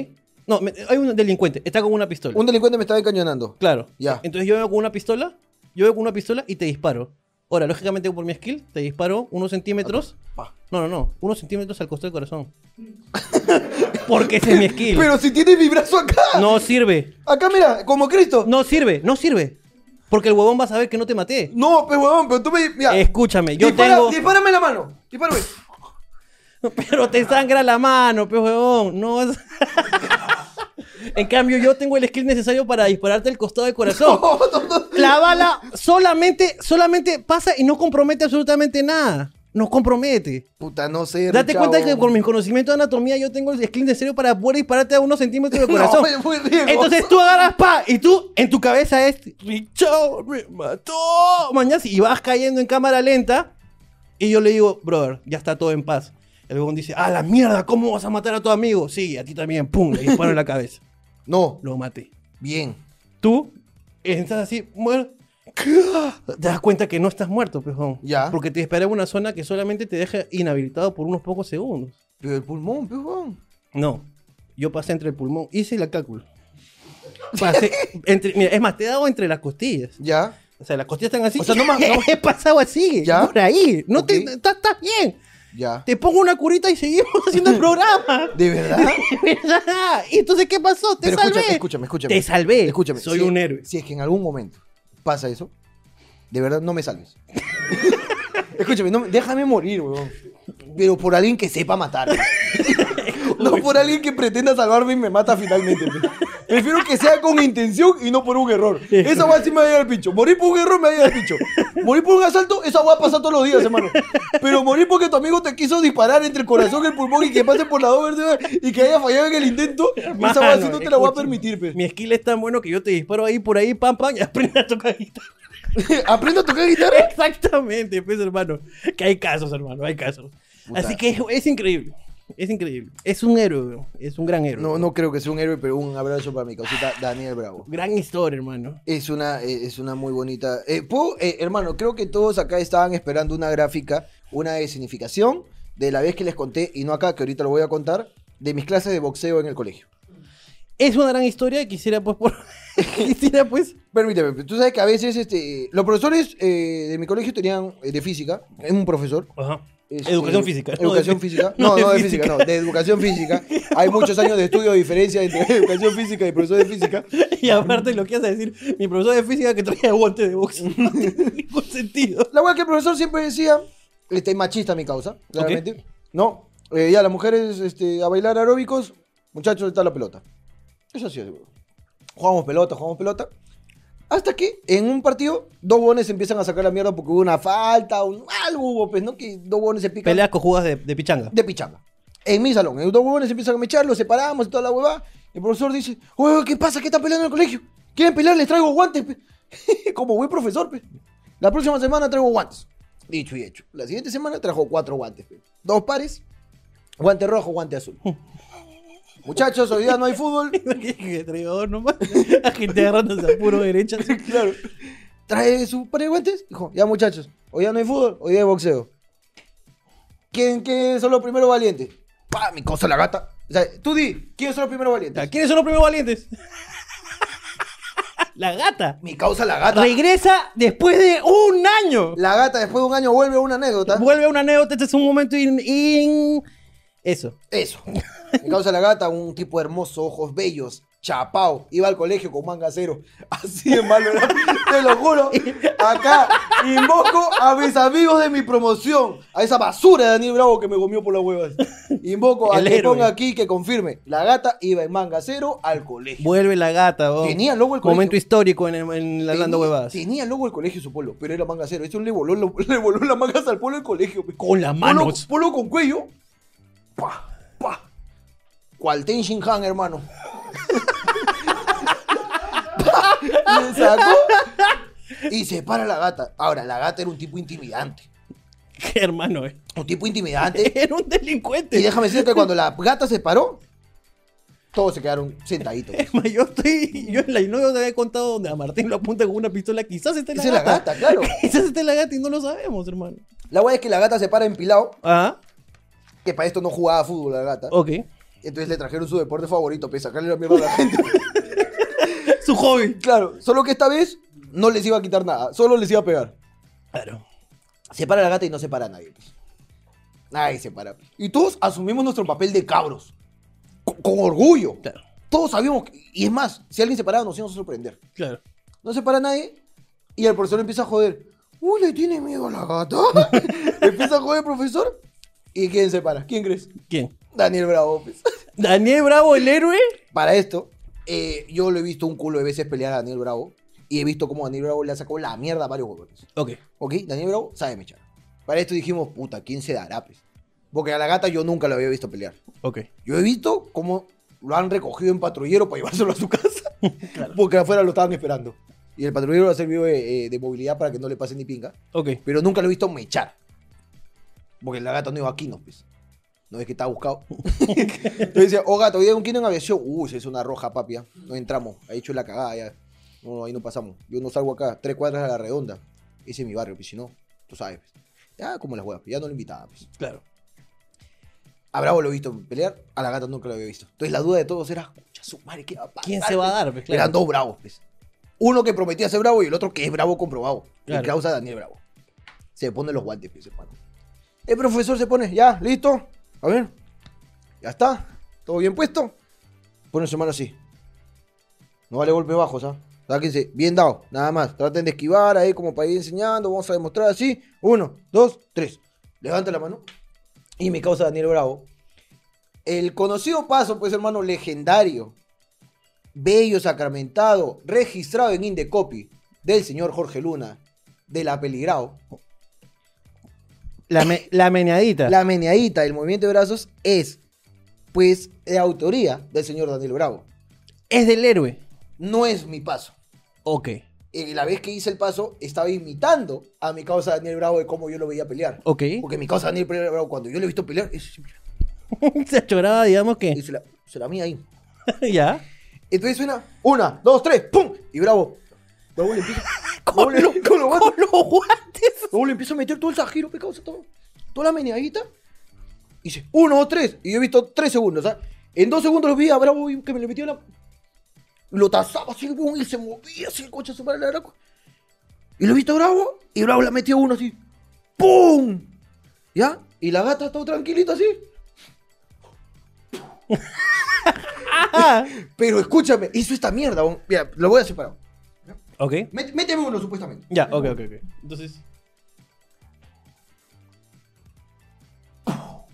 No, me- hay un delincuente, está con una pistola. un delincuente me estaba encañonando. Claro. Ya. Entonces yo vengo con una pistola, yo vengo con una pistola y te disparo. Ahora, lógicamente por mi skill, te disparo unos centímetros. Pa. No, no, no. Unos centímetros al costado del corazón. *laughs* Porque ese es mi skill. Pero si tienes mi brazo acá. No sirve. Acá, mira, como Cristo. No sirve, no sirve. Porque el huevón va a saber que no te maté. No, pero huevón, pero tú me. Mira, Escúchame, yo dispara, tengo. dispárame la mano. Dispárame. *laughs* Pero te sangra la mano, pe huevón. No es- *laughs* En cambio, yo tengo el skill necesario para dispararte al costado del corazón. *laughs* La bala solamente, solamente pasa y no compromete absolutamente nada. No compromete. Puta, no sé. Date chavo. cuenta que con mis conocimientos de anatomía yo tengo el skill necesario para poder dispararte a unos centímetros del *laughs* corazón. No, es muy riesgoso. Entonces tú agarras pa y tú en tu cabeza es Richard me mató. Mañana y vas cayendo en cámara lenta y yo le digo, brother, ya está todo en paz. El huevón dice, ah, la mierda, ¿cómo vas a matar a tu amigo? Sí, a ti también, pum, le disparo en la *laughs* cabeza. No, Lo maté. bien. Tú estás así, muerto. Te das cuenta que no estás muerto, pejón. Ya. Porque te en una zona que solamente te deja inhabilitado por unos pocos segundos. Pero el pulmón, huevón. No. Yo pasé entre el pulmón. Hice la cálculo. Pasé *laughs* entre, mira, es más, te he dado entre las costillas. Ya. O sea, las costillas están así. O sea, no más- no *laughs* He pasado así. ¿Ya? Por ahí. No te, Ok. estás, estás bien. Ya. Te pongo una curita y seguimos *laughs* haciendo el programa. ¿De verdad? *laughs* De verdad. ¿Y entonces qué pasó? Te Pero salvé. escúchame, escúchame, escúchame. Te salvé. Escúchame. Soy si- un héroe. Si es que en algún momento pasa eso, de verdad no me salves. *laughs* escúchame, no me- déjame morir, weón. Pero por alguien que sepa matar. no por alguien que pretenda salvarme y me mata finalmente. Prefiero que sea con intención y no por un error. Esa va sí me va a llegar al pincho. Morir por un error me va a llegar al pincho. Morir por un asalto, esa va a pasar todos los días, hermano. Pero morir porque tu amigo te quiso disparar entre el corazón y el pulmón y que pase por la vértebras y que haya fallado en el intento, esa va sí no te la voy a permitir, pe. Mi skill es tan bueno que yo te disparo ahí por ahí, pam, pam, y aprendes a tocar guitarra. *laughs* Aprendo a tocar guitarra. Exactamente, pues, hermano. Que hay casos, hermano, hay casos. Puta. Así que es, es increíble. Es increíble. Es un héroe, es un gran héroe. No, no creo que sea un héroe, pero un abrazo para mi causita Daniel Bravo. Gran historia, hermano. Es una, eh, es una muy bonita. eh, ¿puedo? Eh, hermano, creo que todos acá estaban esperando una gráfica, una de significación de la vez que les conté, y no acá, que ahorita lo voy a contar, de mis clases de boxeo en el colegio. Es una gran historia. Quisiera, pues, por... *laughs* *laughs* quisiera, pues. Permíteme, tú sabes que a veces este, los profesores eh, de mi colegio tenían eh, de física, es un profesor. Ajá. Este, Educación física. no Educación física. *laughs* No, no, de física, no, de educación física. Hay muchos años de estudio de diferencia entre *laughs* educación física y profesor de física. Y aparte, lo que hace decir, mi profesor de física que traía guante de box. *laughs* No tiene ningún sentido. La weá que el profesor siempre decía, este, machista mi causa, claramente. No, eh, ya las mujeres este, a bailar aeróbicos, muchachos, está la pelota. Eso sí, weón. Jugamos pelota, jugamos pelota. Hasta que en un partido, dos bones empiezan a sacar la mierda porque hubo una falta, un- algo hubo, pues, ¿no? Que dos bones se pican Peleas cojudas de, de pichanga. de pichanga. En mi salón, en dos huevones empiezan a mechar, los separamos y toda la huevada. El profesor dice, oye, ¿qué pasa? ¿Qué están peleando en el colegio? ¿Quieren pelear? Les traigo guantes. pe". *laughs* Como buen profesor, pe. La próxima semana traigo guantes. Dicho y hecho. La siguiente semana trajo cuatro guantes. pe. Dos pares. Guante rojo, guante azul. *laughs* Muchachos, hoy día no hay fútbol. *laughs* dos nomás. La gente agarrándose a puro derecha. así. *laughs* claro. Trae su par de guantes. Dijo, ya muchachos, hoy día no hay fútbol, hoy día hay boxeo. ¿Quién, quién son los primeros valientes? Pa, mi cosa la gata. O sea, tú di, ¿quiénes son los primeros valientes? ¿Quiénes son los primeros valientes? *laughs* La gata. Mi causa la gata. Regresa después de un año. La gata después de un año vuelve a una anécdota. Vuelve a una anécdota, este es un momento in... in- Eso. Eso. Mi causa la gata, un tipo hermoso, ojos bellos, chapao. Iba al colegio con manga cero. *laughs* Así de malo era. Te lo juro. Acá invoco a mis amigos de mi promoción. A esa basura de Daniel Bravo que me comió por las huevas. Invoco a El que héroe. ponga aquí que confirme. La gata iba en manga cero al colegio. Vuelve la gata. oh. Tenía logo el colegio. Momento histórico en, el- en la Lando Tenía- Huevadas. Tenía el logo del colegio su polo, pero era manga cero. Eso le voló, *laughs* le voló las mangas al polo del colegio. Con las manos. polo con cuello. Pa, pa. Cual Ten Shin Han, hermano. *laughs* Le sacó y se para la gata. Ahora, la gata era un tipo intimidante. ¿Qué hermano, eh? Un tipo intimidante. *laughs* Era un delincuente. Y déjame decirte que cuando la *laughs* gata se paró, todos se quedaron sentaditos. Es más, yo estoy. Yo en la no te había contado donde a Martín lo apunta con una pistola. Quizás esté la Esa es la gata. gata, claro. Quizás esté la gata y no lo sabemos, hermano. La weá es que la gata se para empilado, Ah, que para esto no jugaba fútbol la gata. ok. Entonces le trajeron su deporte favorito, para sacarle la mierda a la *laughs* gente. Su hobby. claro, solo que esta vez no les iba a quitar nada, solo les iba a pegar. Claro. Se para la gata y no se para nadie. pues. Nadie se para. Y todos asumimos nuestro papel de cabros. Con, con orgullo. Claro. Todos sabíamos. que- y es más, si alguien se paraba, nos íbamos a sorprender. Claro. No se para nadie. Y el profesor empieza a joder. Uy, le tiene miedo a la gata. *laughs* empieza a joder el profesor. ¿Y quién se para? ¿Quién crees? ¿Quién? Daniel Bravo. pues. *laughs* ¿Daniel Bravo, el héroe? Para esto, eh, yo lo he visto un culo de veces pelear a Daniel Bravo. Y he visto cómo Daniel Bravo le ha sacado la mierda a varios huevones. Ok. ¿Ok? Daniel Bravo sabe mechar. Para esto dijimos, puta, ¿quién se dará? Pues? Porque a la gata yo nunca la había visto pelear. Ok. Yo he visto cómo lo han recogido en patrullero para llevárselo a su casa. *laughs* Porque afuera lo estaban esperando. Y el patrullero ha servido de, eh, de movilidad para que no le pase ni pinga. Ok. Pero nunca lo he visto mechar. Porque la gata no iba aquí, no, pues. No es que está buscado. *laughs* Entonces decía, oh gato, hoy día un kilo en aviación. Uy, se es una roja, papia. No entramos. Ha hecho la cagada ya. No, ahí no pasamos. Yo no salgo acá, tres cuadras a la redonda. Ese es mi barrio, pues si no, tú sabes. Pues. Ya como las huevas, ya no lo invitaba, pues. Claro. A Bravo lo he visto pelear, a la gata nunca lo había visto. Entonces la duda de todos era, "Pucha, su madre, ¿qué va a pasar? ¿Quién se va a dar? Pues, claro. Eran dos bravos, pues. Uno que prometía ser bravo y el otro que es bravo comprobado. Claro. El causa Daniel Bravo. Se pone los guantes, pues, hermano. El profesor se pone, ya, listo. A ver. Ya está. ¿Todo bien puesto? Pone su mano así. No vale golpes bajos, ¿ah? Sáquense, bien dado, nada más. Traten de esquivar ahí como para ir enseñando. Vamos a demostrar así. Uno, dos, tres. Levanta la mano. Y mi causa Daniel Bravo. El conocido paso, pues hermano, legendario. Bello, sacramentado, registrado en Indecopy del señor Jorge Luna, de la Peligrao. La, me- la meneadita. La meneadita del movimiento de brazos es, pues, de autoría del señor Daniel Bravo. Es del héroe. No es mi paso. Ok. Y la vez que hice el paso, estaba imitando a mi causa Daniel Bravo de cómo yo lo veía pelear. Ok. Porque mi causa Daniel Bravo, cuando yo lo he visto pelear, es, *laughs* Se achoraba, digamos que. se, la, se la mía ahí. *laughs* ya. Entonces suena, una, dos, tres, ¡pum! Y Bravo. Bravo le empieza. *laughs* los guantes. Con los guantes. Luego le empiezo a meter todo el sajiro, causa, todo. Toda la meneadita. Y dice, uno, dos, tres. Y yo he visto tres segundos, ¿sabes? En dos segundos lo vi a Bravo que me le metió la. Lo tasaba así, boom, y se movía así el coche su madre la araco. Y lo he visto a Bravo, y Bravo le metió uno así. ¡Pum! ¿Ya? Y la gata todo tranquilita así. *laughs* Ah. *laughs* Pero escúchame, hizo esta mierda. Mira, lo voy a separar. Ok. Mét- Méteme uno, supuestamente. Ya, ok, ok, ok. Entonces.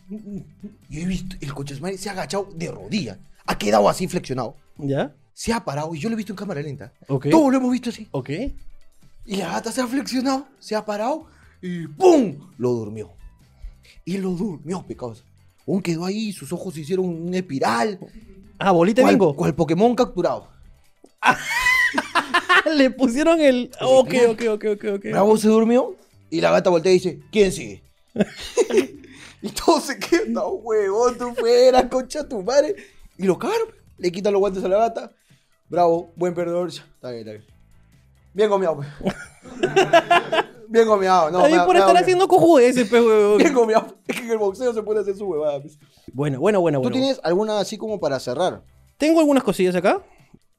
Yo he visto, el coche su madre se ha agachado de rodillas. Ha quedado así flexionado. ¿Ya? se ha parado y yo lo he visto en cámara lenta. Ok. Todos lo hemos visto así. Ok. Y la gata se ha flexionado, se ha parado y ¡pum! Lo durmió. Y lo durmió, pecados. Aún quedó ahí, sus ojos se hicieron una espiral. Ah, bolita de Cual, bingo. cual Pokémon capturado. *laughs* *laughs* Le pusieron el. Ok, ok, ok, ok, ok. Bravo se durmió y la gata voltea y dice, ¿quién sigue? *laughs* y todos se quedan, no, huevón, tú fuera, concha tu madre. Y lo cagaron, le quitan los guantes a la gata. Bravo, buen perdedor. Está bien, está bien. Bien gomeado, pues. *laughs* Bien gomeado, no. Da- por estar haciendo cojudeces, pe, huevón. Bien gomeado. Es que en el boxeo se puede hacer su huevada. pues. Bueno, bueno, bueno, ¿Tú bueno. tienes alguna así como para cerrar? Tengo algunas cosillas acá.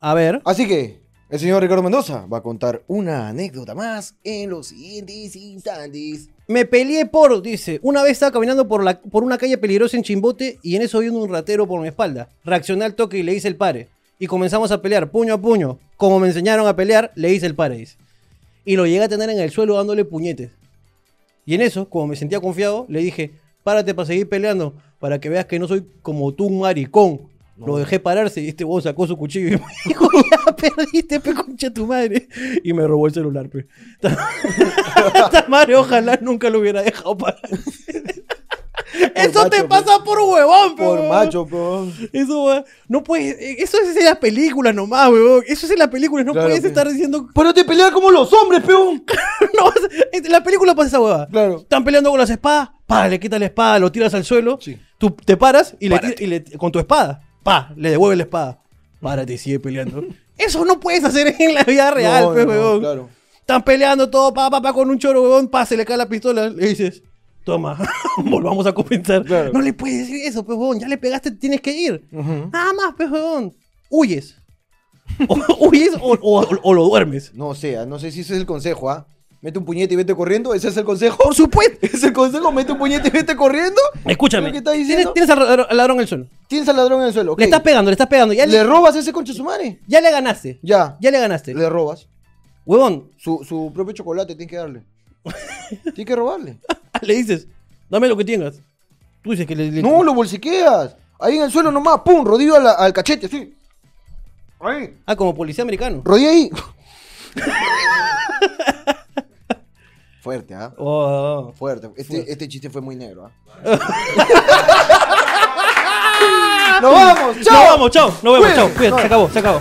A ver. Así que el señor Ricardo Mendoza va a contar una anécdota más en los siguientes instantes. Me peleé por, dice, una vez estaba caminando por, la, por una calle peligrosa en Chimbote y en eso vi un ratero por mi espalda. Reaccioné al toque y le hice el pare. Y comenzamos a pelear, puño a puño. Como me enseñaron a pelear, le hice el pare. Y lo llegué a tener en el suelo dándole puñetes. Y en eso, como me sentía confiado, le dije, párate para seguir peleando, para que veas que no soy como tú, un maricón. Lo dejé pararse y este huevo sacó su cuchillo y me *laughs* dijo, ya perdiste, pe concha tu madre. Y me robó el celular, pe. *laughs* Esta madre ojalá nunca lo hubiera dejado parar. *laughs* Eso te pasa por huevón, pe, Por huevón. macho, peón. Eso. No puedes. Eso es en las películas nomás, weón. Eso es en las películas. No Claro, puedes pe. estar diciendo. Pero te peleas como los hombres, peón. no, en la película pasa esa huevada. Claro. Están peleando con las espadas. Pa, le quitas la espada, lo tiras al suelo. Sí. Tú te paras y, le, y le- con tu espada. Pa, le devuelves la espada. Párate sigue peleando. *laughs* Eso no puedes hacer en la vida real, No, pe, no, huevón. claro. Están peleando todo, pa, pa, pa, con un choro, huevón. Pa, se le cae la pistola. Le dices, toma, *laughs* volvamos a compensar. Claro. No le puedes decir eso, pe, huevón. Ya le pegaste, tienes que ir. Nada más, pe, huevón. Huyes. *laughs* O, huyes o, o- o lo duermes. No sé, ah, no sé si ese es el consejo, ¿ah? Mete un puñete y vete corriendo, ¿ese es el consejo? Por supuesto. *laughs* ¿Ese es el consejo? Mete un puñete y vete corriendo. Escúchame. ¿Lo que estás Tienes, diciendo? tienes al ladrón- al ladrón en el suelo. Tienes al ladrón en el suelo. Le estás pegando, le estás pegando. Ya le, ¿Le robas ese concha su madre? ya le ganaste. Ya. Ya le ganaste. Le robas. Huevón, Su, su propio chocolate tienes que darle. *laughs* tienes que robarle. *laughs* le dices, dame lo que tengas. Tú dices que le. le- No, lo bolsiqueas. Ahí en el suelo nomás, pum, rodillo a la- al cachete, sí. Ahí. Ah, como policía americano. Rodilla ahí. Fuerte, ¿ah? Oh, Fuerte. Este, Fuerte. este chiste fue muy negro, ¿ah? *laughs* ¡Nos vamos! Nos ¡Chao! vamos, chao. Nos vemos, chao. Cuídate, se acabó, se acabó.